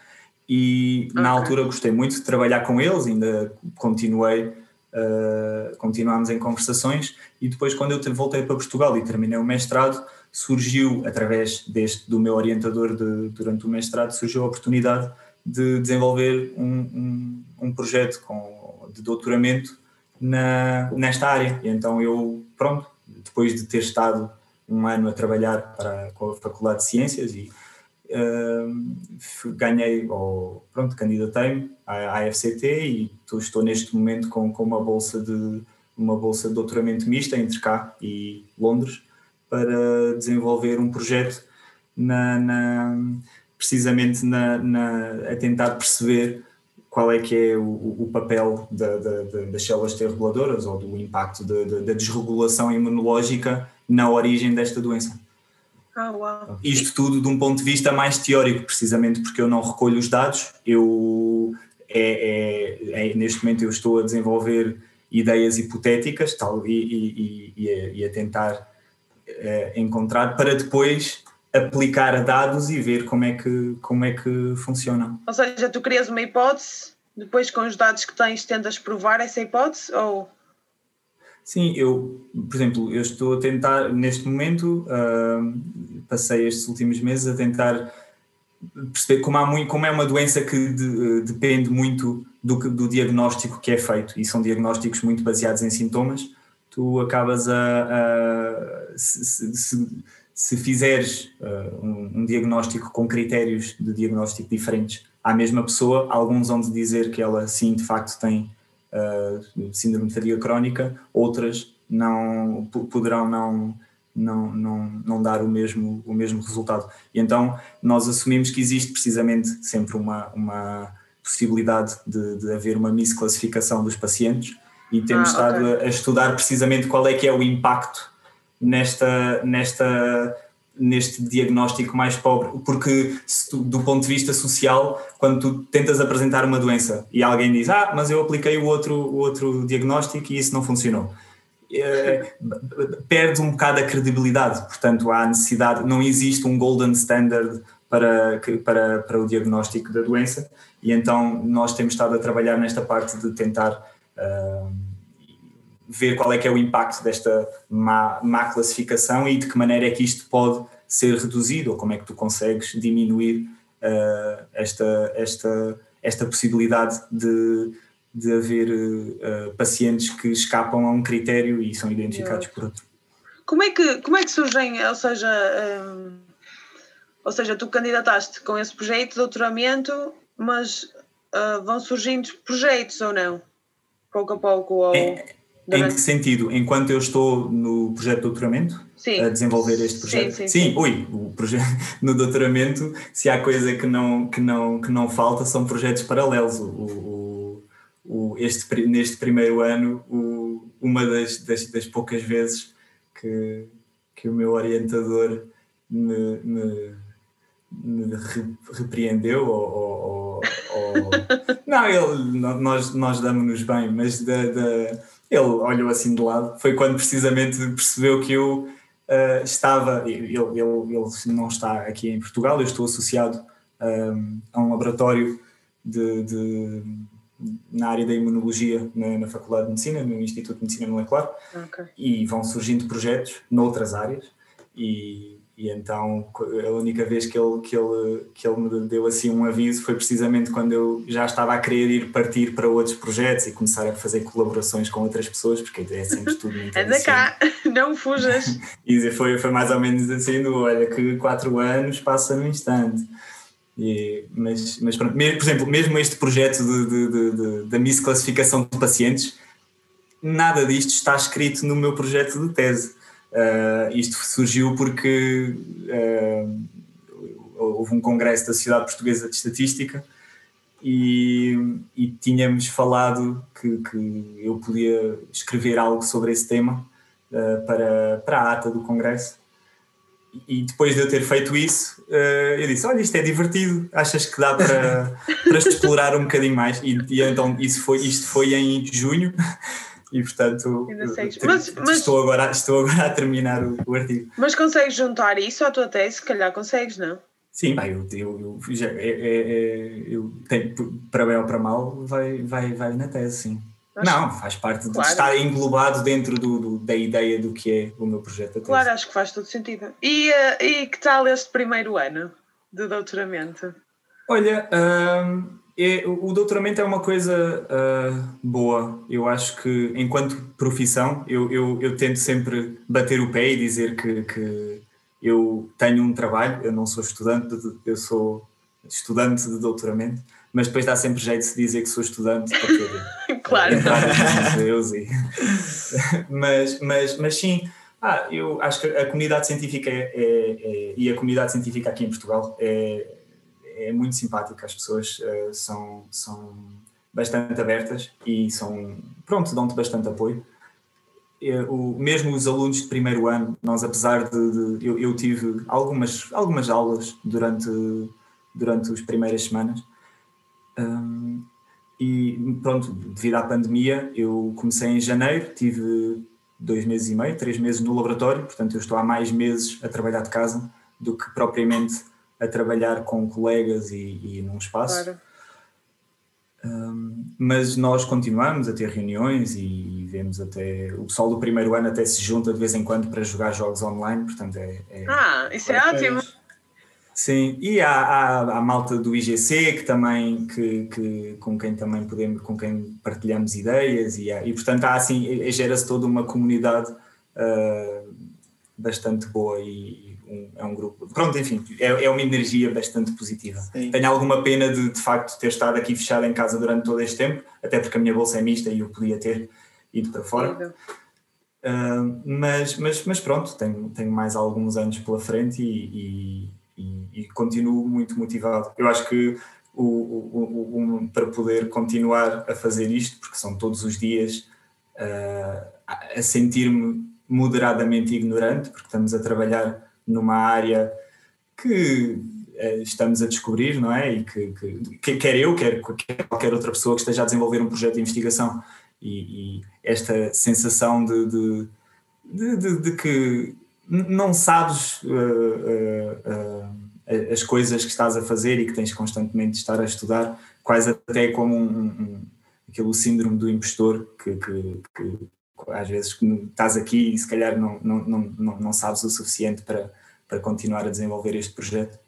E okay. na altura gostei muito de trabalhar com eles, ainda continuei, uh, continuámos em conversações. E depois, quando eu voltei para Portugal e terminei o mestrado, surgiu, através deste, do meu orientador de, durante o mestrado, surgiu a oportunidade de desenvolver um, um, um projeto com, de doutoramento na, nesta área. E então eu, pronto, depois de ter estado um ano a trabalhar para, com a Faculdade de Ciências e uh, ganhei, ou pronto, candidatei-me à, à FCT e estou, neste momento com, com uma bolsa de uma bolsa de doutoramento mista entre cá e Londres para desenvolver um projeto na, na precisamente na, na, a tentar perceber qual é que é o, o papel da, da, da, das células T reguladoras ou do impacto da, desregulação imunológica na origem desta doença. Oh, wow. Isto tudo de um ponto de vista mais teórico, precisamente porque eu não recolho os dados, eu é, é, é neste momento eu estou a desenvolver ideias hipotéticas tal, e, e, e, a, e a, tentar é, encontrar para depois aplicar a dados e ver como é que, como é que funciona. Ou seja, tu crias uma hipótese, depois com os dados que tens tentas provar essa hipótese ou... Sim, eu, por exemplo, eu estou a tentar, neste momento, uh, passei estes últimos meses a tentar perceber como, há muito, como é uma doença que de, depende muito do, do diagnóstico que é feito, e são diagnósticos muito baseados em sintomas, tu acabas a, a se, se, se fizeres uh, um, um, diagnóstico com critérios de diagnóstico diferentes à mesma pessoa, alguns vão dizer que ela sim de facto tem uh, síndrome de fadiga crónica, outras não poderão não, não, não, não dar o mesmo, o mesmo resultado. E então nós assumimos que existe precisamente sempre uma, uma possibilidade de, de haver uma misclassificação dos pacientes e temos ah, estado okay. a, a, estudar precisamente qual é que é o impacto nesta, nesta, neste diagnóstico mais pobre, porque tu, do ponto de vista social, quando tu tentas apresentar uma doença e alguém diz, ah, mas eu apliquei o outro, o outro diagnóstico e isso não funcionou, é, perde um bocado a credibilidade, portanto há necessidade, não existe um golden standard para, para, para o diagnóstico da doença. E então nós temos estado a trabalhar nesta parte de tentar uh, ver qual é que é o impacto desta má, má classificação e de que maneira é que isto pode ser reduzido ou como é que tu consegues diminuir uh, esta, esta, esta possibilidade de, de haver uh, pacientes que escapam a um critério e são identificados por outro. Como é que, como é que surgem, ou seja, um, eh, ou seja, tu candidataste com esse projeto de doutoramento, mas uh, vão surgindo projetos ou não? Pouco a pouco? Ou... É, em que sentido? Enquanto eu estou no projeto de doutoramento? Sim. A desenvolver este projeto? Sim, sim, sim. ui, o projeto, no doutoramento, se há coisa que não, que não, que não falta, são projetos paralelos. O, o, o este, neste primeiro ano, o, uma das, das, das, poucas vezes que, que o meu orientador me, me, me repreendeu ou, ou, ou não, ele, nós, nós damos-nos bem, mas da, da ele olhou assim de lado. Foi quando precisamente percebeu que eu uh, estava. Ele, ele, ele não está aqui em Portugal, eu estou associado um, a um laboratório de, de, na área da imunologia na, na, Faculdade de Medicina, no Instituto de Medicina Molecular, okay. e vão surgindo projetos noutras áreas. E, e então a única vez que ele, que, ele, que ele me deu assim um aviso foi precisamente quando eu já estava a querer ir partir para outros projetos e começar a fazer colaborações com outras pessoas, porque é sempre tudo muito Anda cá, não fujas. e foi, foi mais ou menos assim, do, olha que quatro anos passa num instante. E, mas, mas pronto, por exemplo, mesmo este projeto de, de, de, de, da misclassificação de pacientes, nada disto está escrito no meu projeto de tese. Uh, isto surgiu porque uh, houve um congresso da Sociedade Portuguesa de Estatística e, e tínhamos falado que, que, eu podia escrever algo sobre esse tema uh, para, para a ata do congresso. E depois de eu ter feito isso, eu disse: Olha, isto é divertido, achas que dá para, para explorar um bocadinho mais? E, e então isso foi, isto foi em junho e portanto mas, mas, estou, agora, estou agora a terminar o, o, artigo. Mas consegues juntar isso à tua tese? Se calhar consegues, não? Sim, bem, eu, eu, eu, já, é, é, é, eu tenho, para bem ou para mal, vai, vai, vai na tese, sim. Acho não, faz parte claro. de estar englobado dentro do, do, da ideia do que é o meu projeto. Claro, acho que faz todo sentido. E, uh, e que tal este primeiro ano do doutoramento? Olha, um, é, o doutoramento é uma coisa uh, boa. Eu acho que, enquanto profissão, eu, eu, eu, tento sempre bater o pé e dizer que, que eu tenho um trabalho. Eu não sou estudante, de, eu sou estudante de doutoramento, mas depois dá sempre jeito de dizer que sou estudante claro. museus e... mas, mas, mas sim, ah, eu acho que a comunidade científica é, é, é, e a comunidade científica aqui em Portugal é é muito simpática, as pessoas uh, são, são bastante abertas e são, pronto, dão-te bastante apoio. O, mesmo os alunos de primeiro ano, nós apesar de, de eu, eu, tive algumas, algumas aulas durante, durante as primeiras semanas um, e pronto, devido à pandemia eu comecei em janeiro, tive dois meses e meio, três meses no laboratório, portanto eu estou há mais meses a trabalhar de casa do que propriamente a trabalhar com colegas e, e num espaço. Claro. Um, mas nós continuamos a ter reuniões e vemos até o pessoal do primeiro ano até se junta de vez em quando para jogar jogos online, portanto é. é ah, isso é ótimo! Sim, e há, há, a malta do IGC que também que, que, com quem também podemos, com quem partilhamos ideias e, há, e portanto há assim, gera-se toda uma comunidade uh, bastante boa e, um, é um grupo. Pronto, enfim, é, é uma energia bastante positiva. Sim. Tenho alguma pena de, de facto, ter estado aqui fechado em casa durante todo este tempo, até porque a minha bolsa é mista e eu podia ter ido para fora. Uh, mas, mas, mas pronto, tenho, tenho mais alguns anos pela frente e, e, e, e continuo muito motivado. Eu acho que o, o, o, para poder continuar a fazer isto, porque são todos os dias uh, a sentir-me moderadamente ignorante, porque estamos a trabalhar numa área que eh, estamos a descobrir, não é? E que, que quer eu, quer qualquer outra pessoa que esteja a desenvolver um projeto de investigação e, e esta sensação de, de, de, de, que não sabes uh, uh, uh, as coisas que estás a fazer e que tens constantemente de estar a estudar, quase até como um, um, aquele síndrome do impostor que, que, que às vezes estás aqui e se calhar não, não, não, não sabes o suficiente para, para continuar a desenvolver este projeto.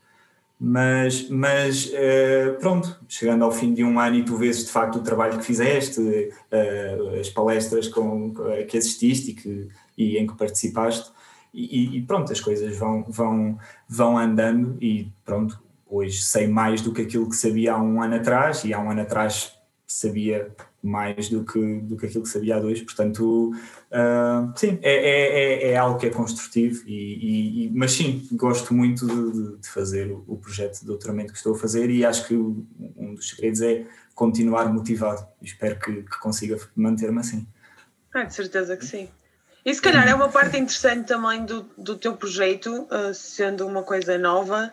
Mas, mas uh, pronto, chegando ao fim de um ano e tu vês de facto o trabalho que fizeste, uh, as palestras com, que assististe e, que, e em que participaste, e, e, pronto, as coisas vão, vão, vão andando e pronto, hoje sei mais do que aquilo que sabia há um ano atrás e há um ano atrás sabia mais do que, do que aquilo que sabia há dois, portanto, uh, sim, é, é, é, é, algo que é construtivo, e, e, mas sim, gosto muito de, de, fazer o projeto de doutoramento que estou a fazer e acho que um dos segredos é continuar motivado, espero que, que consiga manter-me assim. Ah, de certeza que sim. E se calhar é uma parte interessante também do, do teu projeto, uh, sendo uma coisa nova,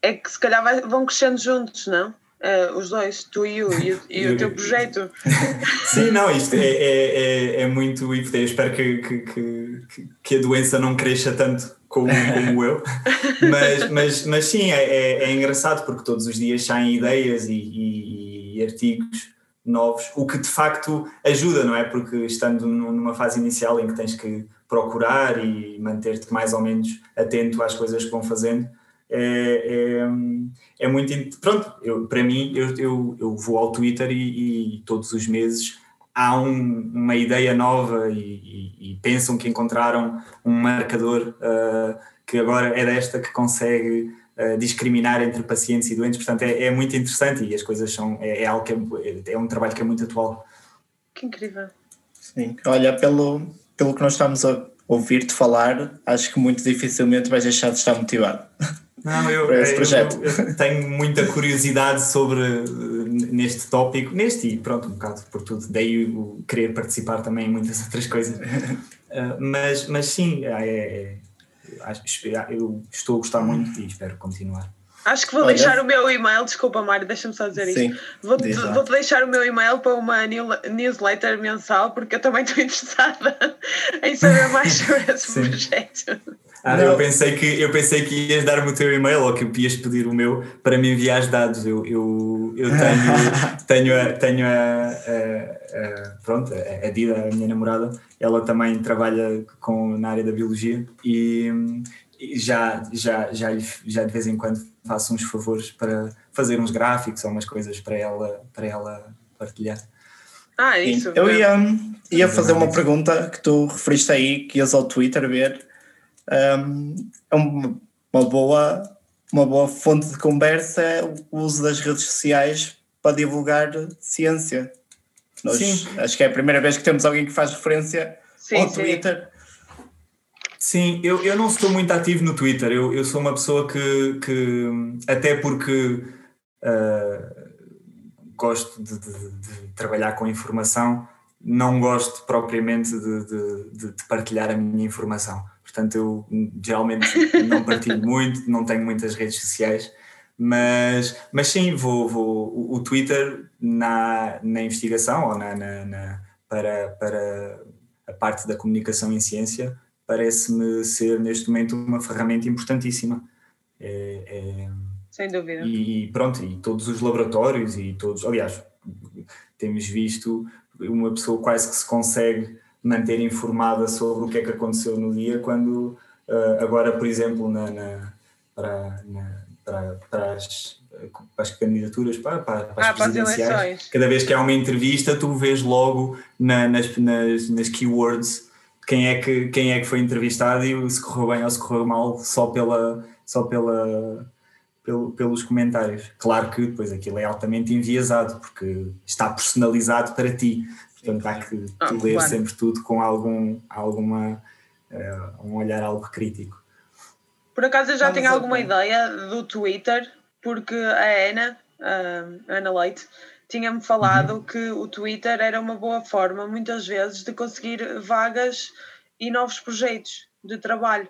é que se calhar vai, vão crescendo juntos, não? Uh, os dois, tu e, o, e, o, e o teu projeto. Sim, não, isto é, é, é, é muito Eu espero que, que, que, que, a doença não cresça tanto como, como eu, mas, mas, mas sim, é, é, é engraçado porque todos os dias saem ideias e, e, e, artigos novos, o que de facto ajuda, não é? Porque estando numa fase inicial em que tens que procurar e manter-te mais ou menos atento às coisas que vão fazendo é, é, é muito. Pronto, eu, para mim, eu, eu, eu vou ao Twitter e, e todos os meses há um, uma ideia nova e, e, e, pensam que encontraram um marcador uh, que agora é desta que consegue uh, discriminar entre pacientes e doentes. Portanto, é, é muito interessante e as coisas são. É, é algo que é, é um trabalho que é muito atual. Que incrível. Sim, olha, pelo, pelo que nós estamos a ouvir-te falar, acho que muito dificilmente vais deixar de estar motivado. Não, eu, eu, eu, tenho muita curiosidade sobre neste tópico, neste e pronto, um bocado por tudo, daí o querer participar também em muitas outras coisas. Uh, mas, mas sim, é, é, é, eu estou a gostar muito e espero continuar. Acho que vou Olha. deixar o meu e-mail, desculpa Mário, deixa-me só dizer Sim, isto. Vou-te vou deixar o meu e-mail para uma newsletter mensal, porque eu também estou interessada em saber mais sobre esse Sim. projeto. Ah, eu pensei que eu pensei que ias dar-me o teu e-mail ou que ias pedir o meu para me enviar os dados. Eu, eu, eu tenho, tenho, a, tenho a, a, a pronto, a Dida, a minha namorada, ela também trabalha com, na área da biologia e, e já, já, já, já de vez em quando faço uns favores para fazer uns gráficos ou umas coisas para ela, para ela partilhar. Ah, isso. Eu ia, ia fazer uma pergunta que tu referiste aí, que ias ao Twitter ver é uma boa, uma boa fonte de conversa é o uso das redes sociais para divulgar ciência. Nós, sim. Acho que é a primeira vez que temos alguém que faz referência sim, ao Twitter. Sim, eu, eu não estou muito ativo no Twitter. Eu, eu sou uma pessoa que, que até porque uh, gosto de, de, de, trabalhar com informação, não gosto propriamente de, de partilhar a minha informação. Portanto, eu geralmente não partilho muito, não tenho muitas redes sociais, mas, mas sim, vou, vou o Twitter na, na investigação ou na, na, na para, para a parte da comunicação em ciência parece-me ser neste momento uma ferramenta importantíssima. É, é, Sem dúvida. E pronto, e todos os laboratórios e todos, aliás, temos visto uma pessoa quase que se consegue manter informada sobre o que é que aconteceu no dia, quando uh, agora, por exemplo, na, na para, na, para, para, as, para, as, candidaturas, para, para, para as ah, presidenciais, cada vez que há uma entrevista, tu vês logo na, nas, nas, nas keywords quem é, que, quem é que foi entrevistado e se correu bem ou se correu mal só pela, só pela, pelo, pelos comentários. Claro que depois aquilo é altamente enviesado, porque está personalizado para ti. Portanto, há que ah, ler claro. sempre tudo com algum, alguma, uh, um olhar algo crítico. Por acaso eu já Vamos tenho alguma bem. ideia do Twitter, porque a Ana, a Ana Leite, tinha-me falado uhum. que o Twitter era uma boa forma, muitas vezes, de conseguir vagas e novos projetos de trabalho.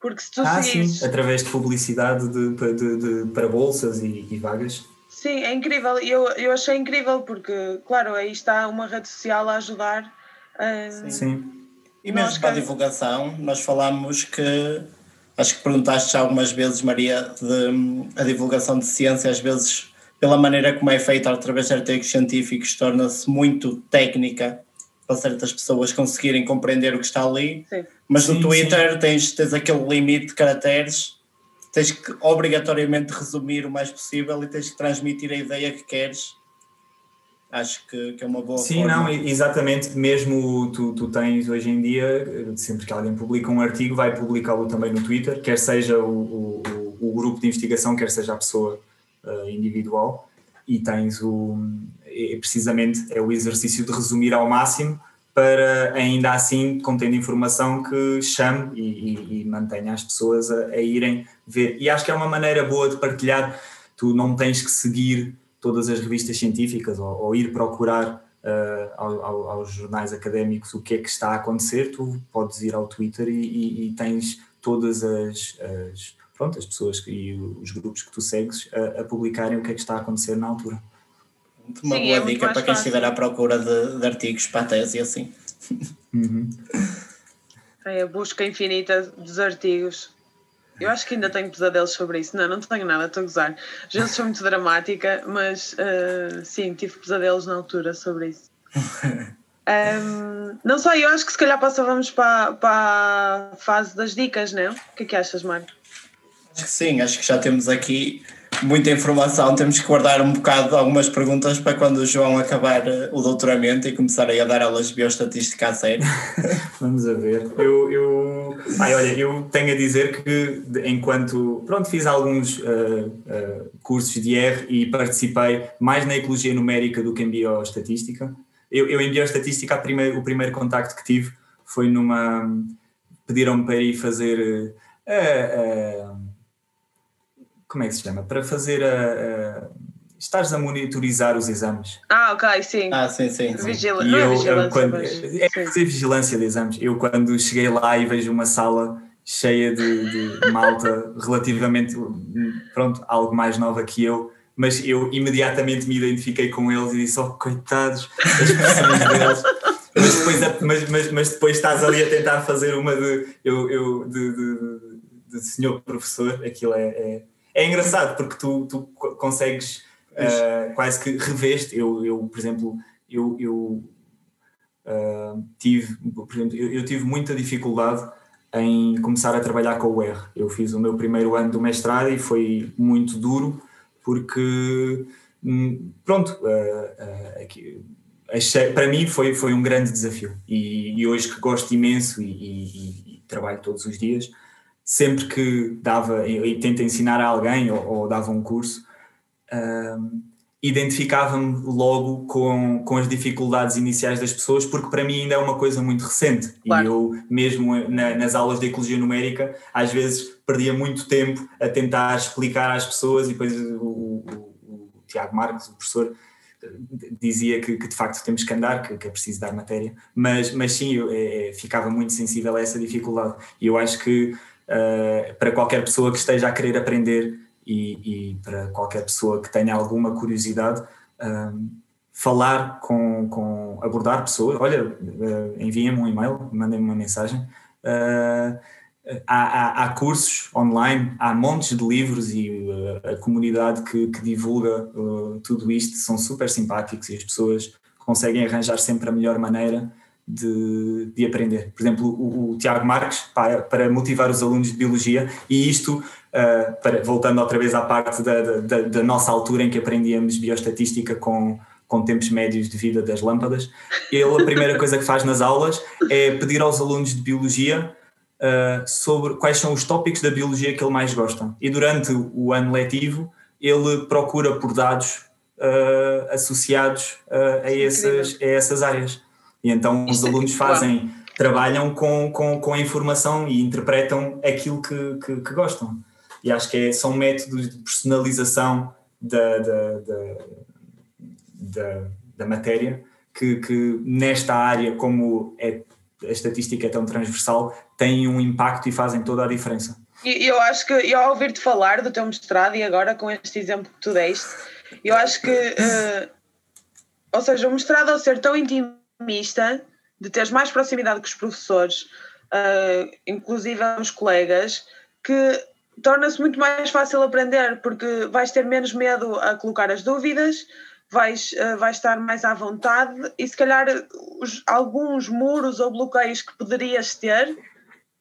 Porque se tu ah, seguires... sim, através de publicidade de, de, de para bolsas e, e vagas. Sim, é incrível. Eu, eu achei incrível porque, claro, aí está uma rede social a ajudar. Uh, Sim. E mesmo para a divulgação, nós falamos que, acho que perguntaste já algumas vezes, Maria, de a divulgação de ciência, às vezes, pela maneira como é feita através de artigos científicos, torna-se muito técnica para certas pessoas conseguirem compreender o que está ali. Sim. Mas sim, no Twitter tens, tens aquele limite de caracteres tens que obrigatoriamente resumir o mais possível e tens que transmitir a ideia que queres. Acho que, que é uma boa Sim, forma. não, exatamente. Mesmo tu, tu tens hoje em dia, sempre que alguém publica um artigo, vai publicá-lo também no Twitter, quer seja o, o, o, grupo de investigação, quer seja a pessoa uh, individual, e tens o. É, precisamente é o exercício de resumir ao máximo para ainda assim contendo informação que chame e, e, e mantenha as pessoas a, a, irem ver. E acho que é uma maneira boa de partilhar. Tu não tens que seguir todas as revistas científicas ou, ou ir procurar uh, ao, aos jornais académicos o que é que está a acontecer. Tu podes ir ao Twitter e, e tens todas as, as, pronto, as pessoas e os grupos que tu segues a, a publicarem o que é que está a acontecer na altura uma Sim, boa é dica para quem fácil. estiver à procura de, de, artigos para a tese e assim. Uhum. É a busca infinita dos artigos. Eu acho que ainda tenho pesadelos sobre isso. Não, não tenho nada, estou a gozar. Às vezes sou muito dramática, mas uh, sim, tive pesadelos na altura sobre isso. Um, não sei, eu acho que se calhar passávamos para, para a fase das dicas, não? O que é que achas, Mário? Acho que sim, acho que já temos aqui muita informação, temos que guardar um bocado algumas perguntas para quando o João acabar eh, o doutoramento e começar a dar aulas de bioestatística a sério. Vamos a ver. Eu, eu, ai, olha, eu tenho a dizer que enquanto pronto, fiz alguns uh, uh, cursos de R e participei mais na ecologia numérica do que em bioestatística, Eu, eu em bioestatística, o primeiro contacto que tive foi numa. Pediram-me para ir fazer. Uh, como é que se chama? Para fazer a. Estás a monitorizar os exames. Ah, ok, sim. Ah, sim, sim. sim. Vigila não é eu, é vigilância, quando. É fazer vigilância de exames. Eu, quando cheguei lá e vejo uma sala cheia de, de malta relativamente, pronto, algo mais nova que eu, mas eu imediatamente me identifiquei com eles e disse, oh, coitados, as expressões deles. Mas depois, mas, mas, mas, depois estás ali a tentar fazer uma de, eu, eu, de, de, de senhor professor, aquilo é, é, é, engraçado porque tu, tu consegues uh, quase que reveste. Eu, eu, por exemplo, eu, eu uh, tive, por exemplo, eu, eu tive muita dificuldade em começar a trabalhar com o R. Eu fiz o meu primeiro ano do mestrado e foi muito duro porque, hum, pronto, uh, uh, aqui, achei, para mim foi, foi um grande desafio e, e hoje que gosto imenso e, e, e, trabalho todos os dias, sempre que dava e tento ensinar a alguém ou, ou dava um curso, uh, identificava-me logo com, com as dificuldades iniciais das pessoas, porque para mim ainda é uma coisa muito recente. Claro. E eu, mesmo na, nas aulas de ecologia numérica, às vezes perdia muito tempo a tentar explicar às pessoas, e depois o, o, o Tiago Marques, o professor, dizia que, que, de facto temos que andar, que, que, é preciso dar matéria, mas, mas sim, eu é, ficava muito sensível a essa dificuldade. E eu acho que uh, para qualquer pessoa que esteja a querer aprender, e, e para qualquer pessoa que tenha alguma curiosidade, um, falar com, com, abordar pessoas, olha, uh, enviem-me um e-mail, mandem-me uma mensagem. Uh, há, há, há, cursos online, há montes de livros e uh, a comunidade que, que divulga tudo isto são super simpáticos e as pessoas conseguem arranjar sempre a melhor maneira de, de aprender. Por exemplo, o, o Tiago Marques, para, para, motivar os alunos de Biologia, e isto, uh, para, voltando outra vez à parte da, da, da, nossa altura em que aprendíamos bioestatística com, com tempos médios de vida das lâmpadas, ele a primeira coisa que faz nas aulas é pedir aos alunos de Biologia uh, sobre quais são os tópicos da Biologia que ele mais gosta. E durante o ano letivo, ele procura por dados uh, associados a, essas, a essas áreas. E então os é alunos fazem, trabalham com, com, com a informação e interpretam aquilo que, que, que gostam. E acho que é, são métodos de personalização da, da, da, da, da matéria que, que, nesta área, como é, a estatística é tão transversal, têm um impacto e fazem toda a diferença. E eu acho que, eu ao ouvir-te falar do teu mestrado e agora com este exemplo que tu deste, eu acho que, uh, ou seja, o mestrado ao ser tão íntimo mista, de teres mais proximidade com os professores, uh, inclusive os colegas, que torna-se muito mais fácil aprender, porque vais ter menos medo a colocar as dúvidas, vais, uh, vais estar mais à vontade e se calhar os, alguns muros ou bloqueios que poderias ter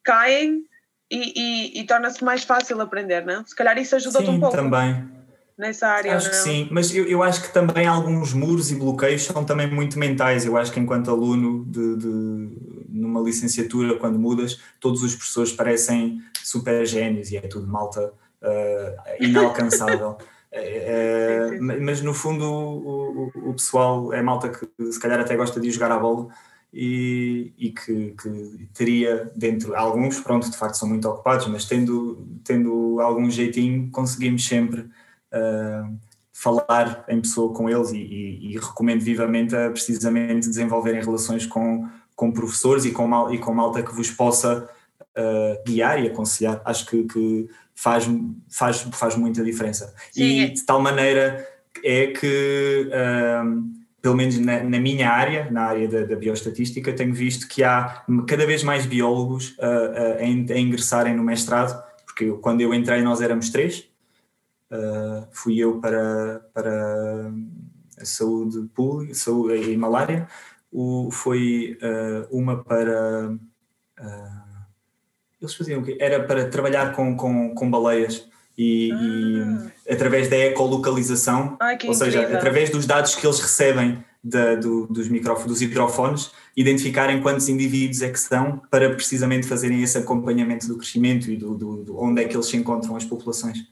caem e, e, e torna-se mais fácil aprender, não? Se calhar isso ajuda-te um pouco. também nessa área. Acho que sim, mas eu, eu acho que também alguns muros e bloqueios são também muito mentais. Eu acho que enquanto aluno de, de numa licenciatura, quando mudas, todos os professores parecem super gênios e é tudo malta uh, inalcançável. Uh, mas no fundo o, o, o, pessoal é malta que se calhar até gosta de jogar à bola e, e que, que, teria dentro, alguns pronto de facto são muito ocupados, mas tendo, tendo algum jeitinho conseguimos sempre uh, falar em pessoa com eles e, e, e, recomendo vivamente a precisamente desenvolverem relações com, com professores e com, mal, e com malta que vos possa uh, guiar e aconselhar. Acho que, que, faz, faz, faz muita diferença. Sim. E de tal maneira é que, uh, pelo menos na, na, minha área, na área da, da, bioestatística, tenho visto que há cada vez mais biólogos a, a ingressarem no mestrado, porque quando eu entrei nós éramos três, Uh, fui eu para, para a saúde pública saúde, e malária, o, foi uh, uma para. Uh, eles faziam o quê? Era para trabalhar com, com, com baleias e, ah. e através da ecolocalização, Ai, ou seja, incrível. através dos dados que eles recebem da, do, dos, microfone, dos hidrofones, identificarem quantos indivíduos é que são para precisamente fazerem esse acompanhamento do crescimento e do, do, do onde é que eles se encontram as populações.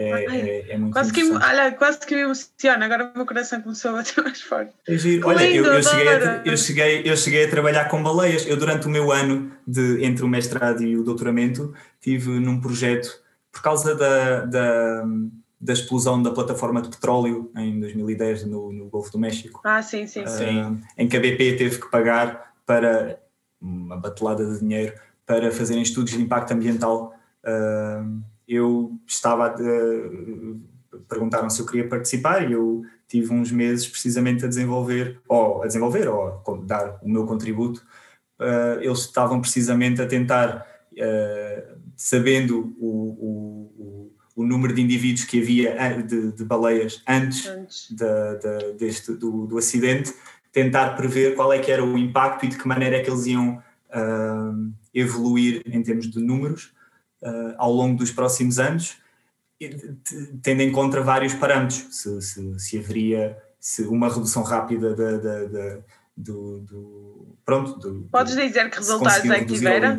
É, é, é, muito quase que, olha, quase que me emociona, agora o meu coração começou a bater mais forte. É olha, eu, eu, cheguei a, eu, cheguei, eu cheguei a trabalhar com baleias. Eu, durante o meu ano de, entre o mestrado e o doutoramento, tive num projeto, por causa da, da, da explosão da plataforma de petróleo em 2010 no, no Golfo do México. Ah, sim, sim, sim. Uh, em que a BP teve que pagar para uma batelada de dinheiro para fazerem estudos de impacto ambiental. Uh, eu estava a, perguntaram se eu queria participar e eu tive uns meses precisamente a desenvolver ou a desenvolver ou a dar o meu contributo. Uh, eles estavam precisamente a tentar, uh, sabendo o, o, o, número de indivíduos que havia de, de baleias antes, antes. Da, da, deste, do, do, acidente, tentar prever qual é que era o impacto e de que maneira é que eles iam uh, evoluir em termos de números uh, ao longo dos próximos anos, tendo em conta vários parâmetros, se, se, se haveria se uma redução rápida da, da, da do, do, pronto. Do, Podes dizer que resultados é que tiveram?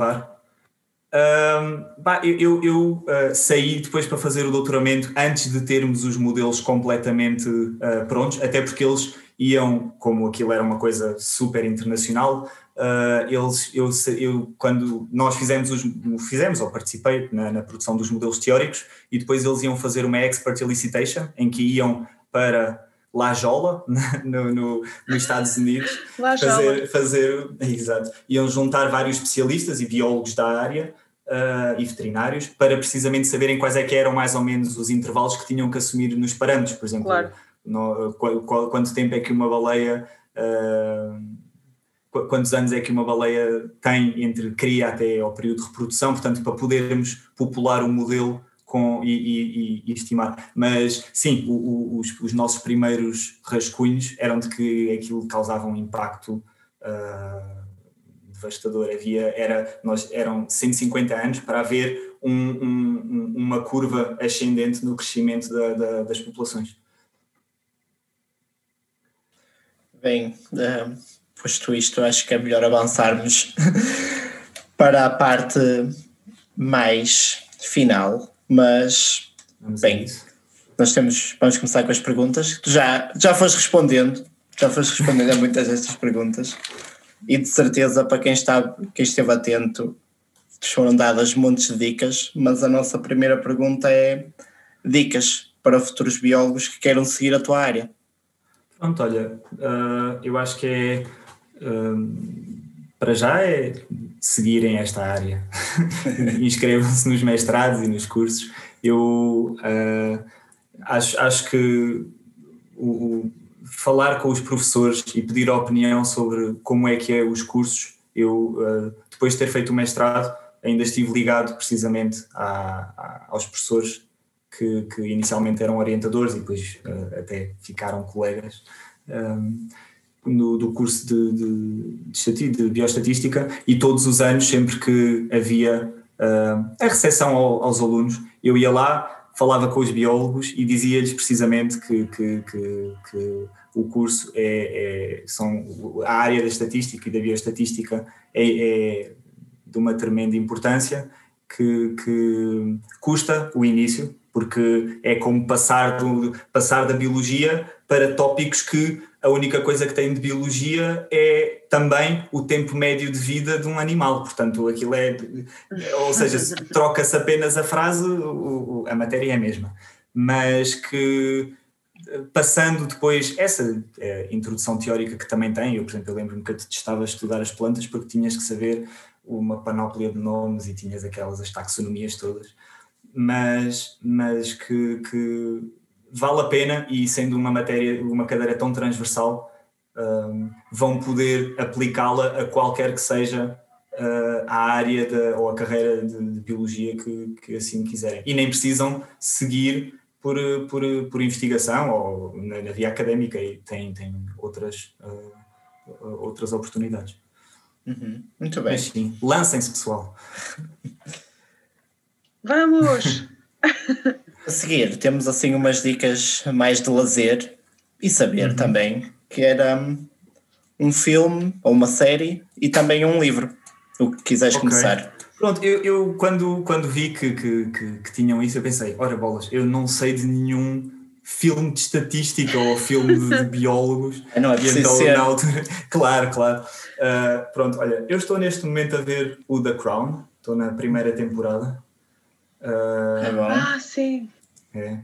Um, bah, eu, eu, uh, saí depois para fazer o doutoramento antes de termos os modelos completamente uh, prontos, até porque eles iam, como aquilo era uma coisa super internacional, Uh, eles, eu, eu, quando nós fizemos, os, fizemos ou participei na, na, produção dos modelos teóricos e depois eles iam fazer uma expert elicitation em que iam para La Jola, no, no, nos Estados Unidos, fazer, fazer, exato, iam juntar vários especialistas e biólogos da área uh, e veterinários para precisamente saberem quais é que eram mais ou menos os intervalos que tinham que assumir nos parâmetros, por exemplo, claro. no, qual, qual, quanto tempo é que uma baleia uh, quantos anos é que uma baleia tem entre cria até ao período de reprodução, portanto, para podermos popular o modelo com, e, e, e, estimar. Mas sim, o, o, os, os, nossos primeiros rascunhos eram de que aquilo causava um impacto uh, devastador. Havia, era, nós, eram 150 anos para haver um, um, uma curva ascendente no crescimento da, da, das populações. Bem, uh, posto isto, acho que é melhor avançarmos para a parte mais final, mas vamos bem, nós temos, vamos começar com as perguntas. Tu já, já foste respondendo, já foste respondendo a muitas destas perguntas, e de certeza para quem, está, quem esteve atento foram dadas montes de dicas, mas a nossa primeira pergunta é dicas para futuros biólogos que queiram seguir a tua área. Pronto, olha, uh, eu acho que é para já é seguirem esta área, inscrevam-se nos mestrados e nos cursos. Eu uh, acho, acho que o, o, falar com os professores e pedir a opinião sobre como é que é os cursos, eu uh, depois de ter feito o mestrado ainda estive ligado precisamente a, aos professores que, que, inicialmente eram orientadores e depois uh, até ficaram colegas. Um, no, do curso de, de, de, de, bioestatística e todos os anos, sempre que havia uh, a recepção ao, aos alunos, eu ia lá, falava com os biólogos e dizia-lhes precisamente que, que, que, que, o curso é, é, são a área da estatística e da bioestatística é, é de uma tremenda importância que, que custa o início porque é como passar, do, passar da biologia para tópicos que a única coisa que tem de biologia é também o tempo médio de vida de um animal. Portanto, aquilo é. Ou seja, troca-se apenas a frase, a matéria é a mesma. Mas que passando depois essa é, introdução teórica que também tem, eu, por exemplo, lembro-me que eu estava a estudar as plantas porque tinhas que saber uma panóplia de nomes e tinhas aquelas as taxonomias todas, mas, mas que, que vale a pena e sendo uma matéria, uma cadeira tão transversal, um, vão poder aplicá-la a qualquer que seja uh, a área de, ou a carreira de, de biologia que, que, assim quiserem. E nem precisam seguir por, por, por investigação ou na, na via académica e têm, têm outras, uh, outras oportunidades. Uhum. Muito bem. Mas sim, lancem-se, pessoal. Vamos! A seguir, temos assim umas dicas mais de lazer e saber uhum. também, que era um, um filme ou uma série e também um livro, o que quiseres okay. começar. Pronto, eu, eu quando, quando vi que, que, que, que, tinham isso, eu pensei, ora bolas, eu não sei de nenhum filme de estatística ou filme de biólogos. Não é então, ser. na altura, claro, claro. Uh, pronto, olha, eu estou neste momento a ver o The Crown, estou na primeira temporada. Uh, é. Ah, sim. É.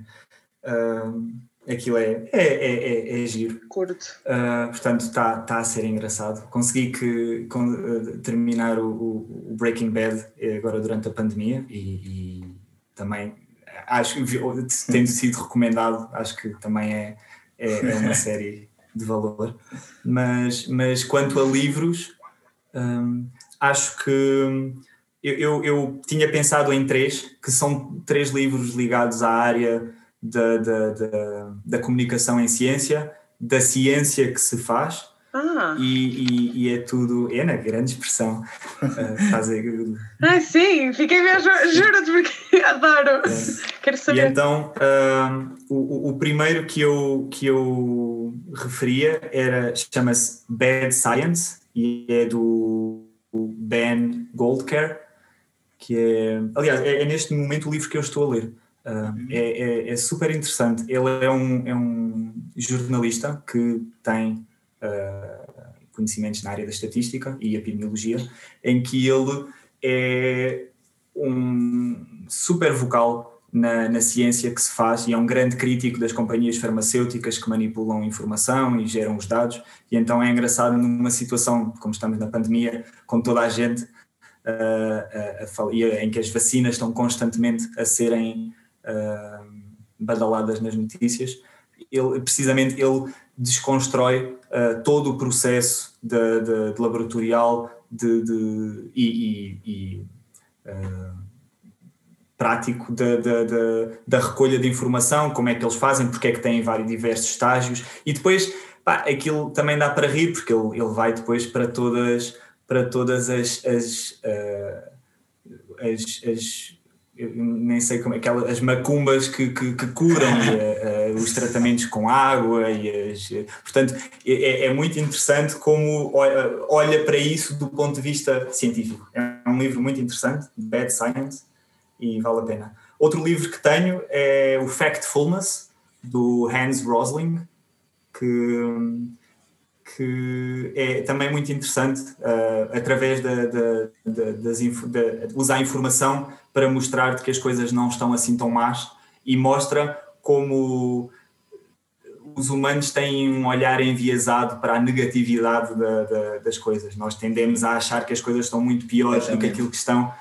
Uh, aquilo é, é, é, é, é giro. Curto. Uh, portanto, está tá a ser engraçado. Consegui que, com, uh, terminar o, o, Breaking Bad agora durante a pandemia e, e também acho que tendo sido recomendado, acho que também é, é, é uma série de valor. Mas, mas quanto a livros, um, acho que eu, eu, eu tinha pensado em três, que são três livros ligados à área da, da, da, da comunicação em ciência, da ciência que se faz. Ah. E, e, e, é tudo, é na grande expressão. Uh, fazer... ah, sim, fiquei mesmo, juro-te, porque adoro. É. Quero saber. E então, uh, o, o primeiro que eu, que eu referia era, chama-se Bad Science e é do Ben Goldcare, que é, aliás, é, é neste momento o livro que eu estou a ler. Uh, é, é, super interessante. Ele é um, é um jornalista que tem uh, conhecimentos na área da estatística e epidemiologia, em que ele é um super vocal na, na, ciência que se faz e é um grande crítico das companhias farmacêuticas que manipulam informação e geram os dados. E então é engraçado numa situação como estamos na pandemia, com toda a gente em que as vacinas estão constantemente a serem badaladas nas notícias, ele, precisamente ele desconstrói uh, todo o processo de, de, de laboratorial de, de e, e, e uh, prático da, recolha de informação, como é que eles fazem, porque é que têm vários diversos estágios, e depois pá, aquilo também dá para rir, porque ele, ele vai depois para todas, para todas as, as, uh, as, as nem sei como é que as macumbas que, que, que curam uh, os tratamentos com água e as, portanto é, é, muito interessante como olha para isso do ponto de vista científico. É um livro muito interessante Bad Science e vale a pena. Outro livro que tenho é o Factfulness do Hans Rosling que que é também muito interessante uh, através da, da, da, das, de usar a informação para mostrar que as coisas não estão assim tão más e mostra como os humanos têm um olhar enviesado para a negatividade da, da, das coisas. Nós tendemos a achar que as coisas estão muito piores do que aquilo que estão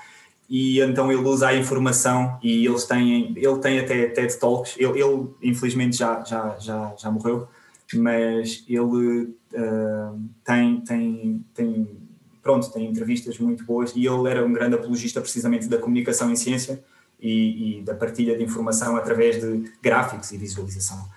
e então ele usa a informação e eles têm, ele tem até TED Talks, ele, ele infelizmente já, já, já, já morreu, mas ele uh, tem, tem, tem, pronto, tem entrevistas muito boas e ele era um grande apologista precisamente da comunicação em ciência e, e da partilha de informação através de gráficos e visualização.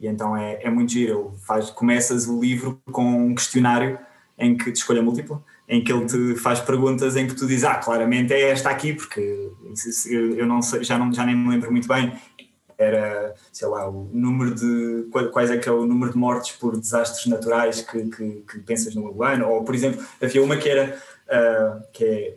E então é, é muito giro. Faz, começas o livro com um questionário em que de escolha múltipla, em que ele te faz perguntas em que tu dizes, ah, claramente é esta aqui, porque eu não sei, já, não, já nem me lembro muito bem, era, sei lá, o número de. quais é que é o número de mortes por desastres naturais que, que, que pensas no ano, ou por exemplo, havia uma que era. Uh, que é,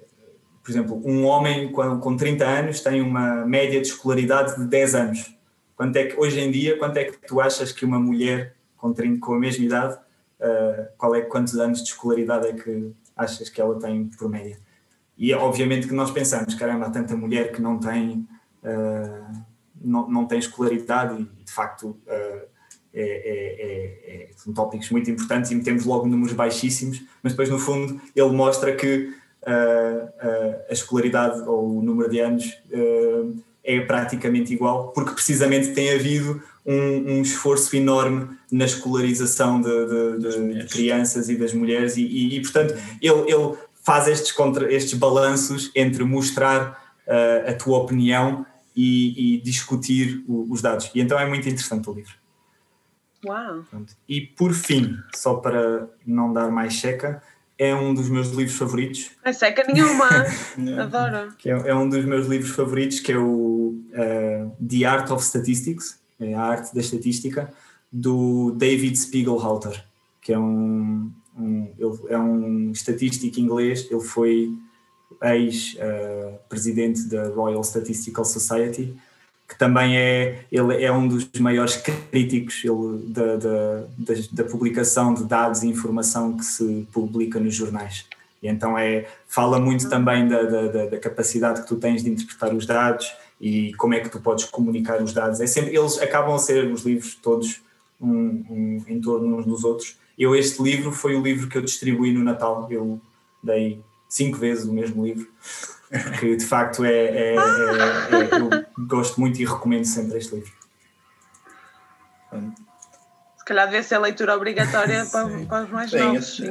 por exemplo, um homem com, com 30 anos tem uma média de escolaridade de 10 anos. Quanto é que, hoje em dia, quanto é que tu achas que uma mulher com, 30, com a mesma idade, uh, qual é, quantos anos de escolaridade é que achas que ela tem por média? E obviamente que nós pensamos, caramba, há tanta mulher que não tem. Uh, não, não tem escolaridade e de facto uh, é, é, são tópicos muito importantes e metemos logo números baixíssimos, mas depois no fundo ele mostra que uh, uh, a escolaridade ou o número de anos é praticamente igual, porque precisamente tem havido um, um esforço enorme na escolarização de, de, de, de crianças e das mulheres, e, e, e portanto ele, ele faz estes, contra, estes balanços entre mostrar uh, a tua opinião e, e discutir o, os dados. E então é muito interessante o livro. Uau! E por fim, só para não dar mais checa, é um dos meus livros favoritos. Não é seca nenhuma! Adoro! Que é, é, um dos meus livros favoritos, que é o uh, The Art of Statistics, é a arte da estatística, do David Spiegelhalter, que é um, um ele é um estatístico inglês, ele foi ex-presidente da Royal Statistical Society, que também é, ele é um dos maiores críticos ele, da, da, da, da, publicação de dados e informação que se publica nos jornais. E então é, fala muito também da, da, da, capacidade que tu tens de interpretar os dados e como é que tu podes comunicar os dados. É sempre, eles acabam a ser os livros todos um, um, em torno uns dos outros. Eu este livro foi o livro que eu distribuí no Natal. Eu dei cinco vezes o mesmo livro porque de facto é, é, é, é, eu gosto muito e recomendo sempre este livro. Se calhar deve ser a leitura obrigatória para, para, os mais Sim, novos.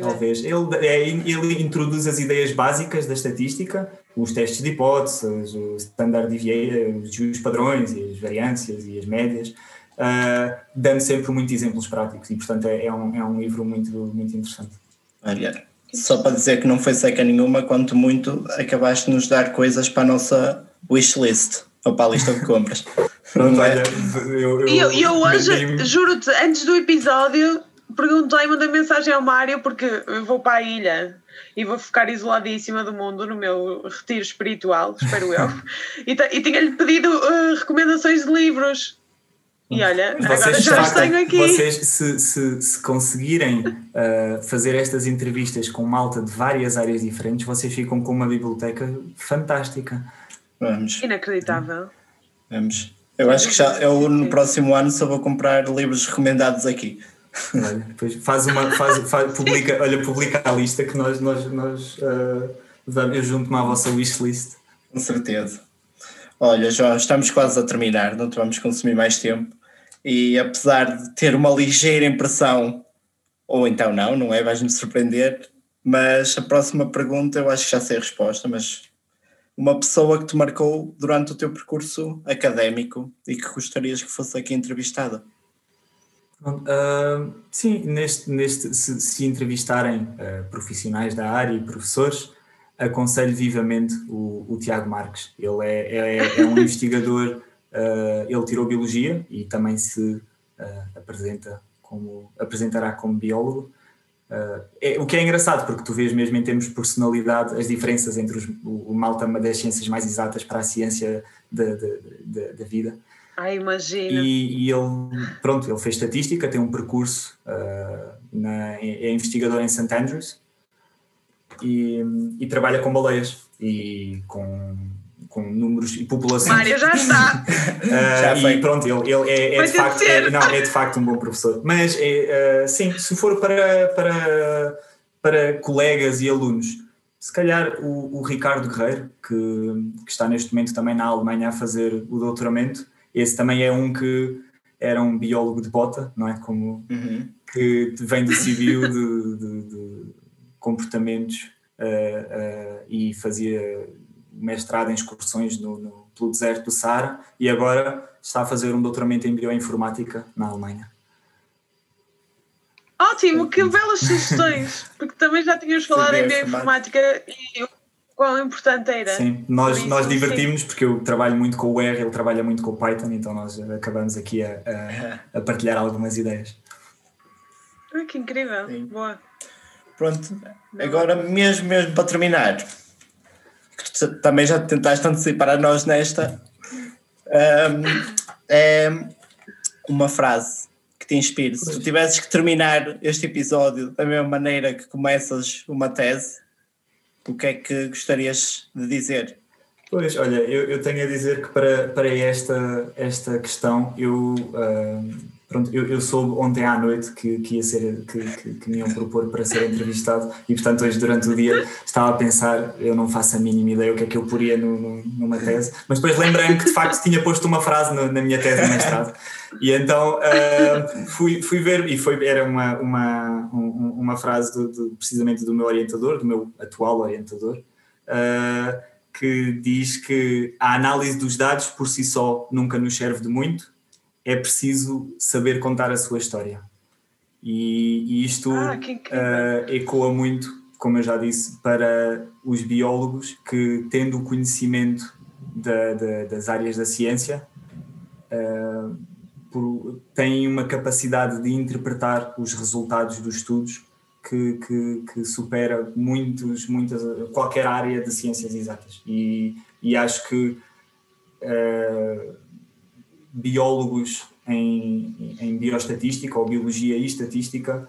Talvez. Ele, é, ele introduz as ideias básicas da estatística, os testes de hipóteses, o standard deviation, os padrões e as variâncias e as médias, uh, dando sempre muitos exemplos práticos e, portanto, é, é, um, é um livro muito, muito interessante. Olha, só para dizer que não foi seca nenhuma, quanto muito acabaste de nos dar coisas para a nossa wishlist ou para a lista de compras. Pronto, é? eu, eu, eu, eu hoje, juro-te, antes do episódio, perguntei, mandei mensagem ao Mário, porque eu vou para a ilha e vou ficar isoladíssima do mundo no meu retiro espiritual, espero eu. e, e tinha-lhe pedido uh, recomendações de livros. E olha, vocês agora já tenho aqui. Vocês, se, se, se conseguirem uh, fazer estas entrevistas com malta de várias áreas diferentes, vocês ficam com uma biblioteca fantástica. Vamos. Inacreditável. Vamos. Eu acho que já eu no próximo ano só vou comprar livros recomendados aqui. Olha, depois faz uma, faz, faz, publica, olha, publica a lista que nós, nós, nós uh, eu junto-me à vossa wishlist. Com certeza. Olha, João, estamos quase a terminar, não te vamos consumir mais tempo e apesar de ter uma ligeira impressão, ou então não, não é? Vais-me surpreender, mas a próxima pergunta eu acho que já sei a resposta, mas uma pessoa que te marcou durante o teu percurso académico e que gostarias que fosse aqui entrevistada? Uh, sim, neste, neste, se, se entrevistarem uh, profissionais da área e professores, aconselho vivamente o, o Tiago Marques. Ele é, é, é um investigador ele tirou biologia e também se uh, apresenta como apresentará como biólogo. Uh, é, o que é engraçado, porque tu vês mesmo em termos de personalidade as diferenças entre os, o, o malta das ciências mais exatas para a ciência da, da, da vida. Ah, imagino. E, e, ele, pronto, ele fez estatística, tem um percurso, na, é, é investigador em St. Andrews e, e trabalha com baleias e com com números e populações. Mário já está. uh, já e pronto, ele, ele é, é de facto, é, não, é de facto um bom professor. Mas é, uh, sim, se for para, para, para colegas e alunos, se calhar o, o Ricardo Guerreiro, que, que, está neste momento também na Alemanha a fazer o doutoramento, esse também é um que era um biólogo de bota, não é? Como uhum. que vem do civil de, de, de comportamentos uh, e fazia mestrado em excursões no, no, pelo deserto do Saara e agora está a fazer um doutoramento em bioinformática na Alemanha. Ótimo, que belas sugestões, porque também já tínhamos falado em bioinformática e o quão importante era. Sim, nós, nós divertimos porque eu trabalho muito com o R, ele trabalha muito com o Python, então nós acabamos aqui a, a, a partilhar algumas ideias. Ah, que incrível, Sim. boa. Pronto, agora mesmo, mesmo para terminar, também já tentaste antecipar a nós nesta, um, é uma frase que te inspire. Se tu tivesses que terminar este episódio da mesma maneira que começas uma tese, o que é que gostarias de dizer? Pois, olha, eu, eu tenho a dizer que para, para esta, esta questão eu. Pronto, eu, eu soube ontem à noite que, que ia ser, que, que, que, me iam propor para ser entrevistado e portanto hoje durante o dia estava a pensar, eu não faço a mínima ideia o que é que eu poria no, no, numa tese, mas depois lembrei-me que de facto tinha posto uma frase no, na minha tese de mestrado. E então uh, fui, fui ver e foi, era uma, uma, uma frase do, do, precisamente do meu orientador, do meu atual orientador, uh, que diz que a análise dos dados por si só nunca nos serve de muito, é preciso saber contar a sua história. E, e isto ah, uh, ecoa muito, como eu já disse, para os biólogos que, tendo o conhecimento da, da, das áreas da ciência, uh, por, têm uma capacidade de interpretar os resultados dos estudos que, que, que, supera muitos, muitas, qualquer área de ciências exatas. E, e acho que uh, biólogos em, em bioestatística ou biologia e estatística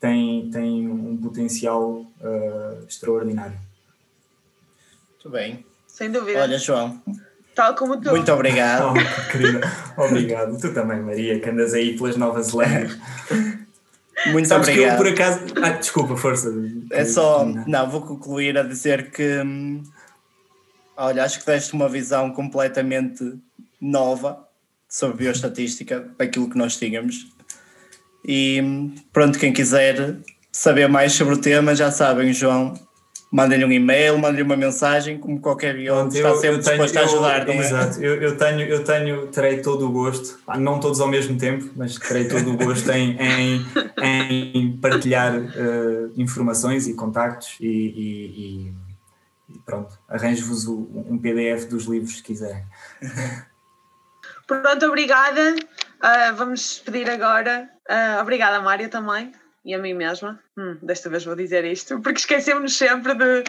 têm, têm um potencial uh, extraordinário. Muito bem. Sem dúvida. Olha, João. Tal como tu. Muito obrigado. Oh, obrigado. Tu também, Maria, que andas aí pelas Novas Zelândias. Muito Sabes obrigado. que eu, por acaso. Ah, desculpa, força. É só. Não, vou concluir a dizer que. Hum, olha, acho que deste uma visão completamente nova sobre bioestatística, aquilo que nós tínhamos. E pronto, quem quiser saber mais sobre o tema, já sabem, João mandem-lhe um e-mail, mandem-lhe uma mensagem, como qualquer biólogo está sempre disposto a ajudar, não é? Exato, eu, eu, tenho, eu tenho, terei todo o gosto, não todos ao mesmo tempo, mas terei todo o gosto em, em, em partilhar uh, informações e contactos e, e, e pronto, arranjo-vos um PDF dos livros se quiserem. Pronto, obrigada. Uh, vamos pedir agora. Uh, obrigada, Mário, também e a mim mesma, hum, desta vez vou dizer isto, porque esquecemos sempre de,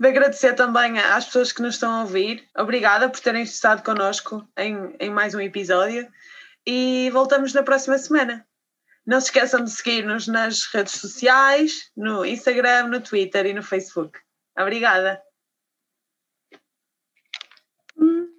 de, agradecer também às pessoas que nos estão a ouvir. Obrigada por terem estado connosco em, em mais um episódio e voltamos na próxima semana. Não se esqueçam de seguir-nos nas redes sociais, no Instagram, no Twitter e no Facebook. Obrigada. Hum.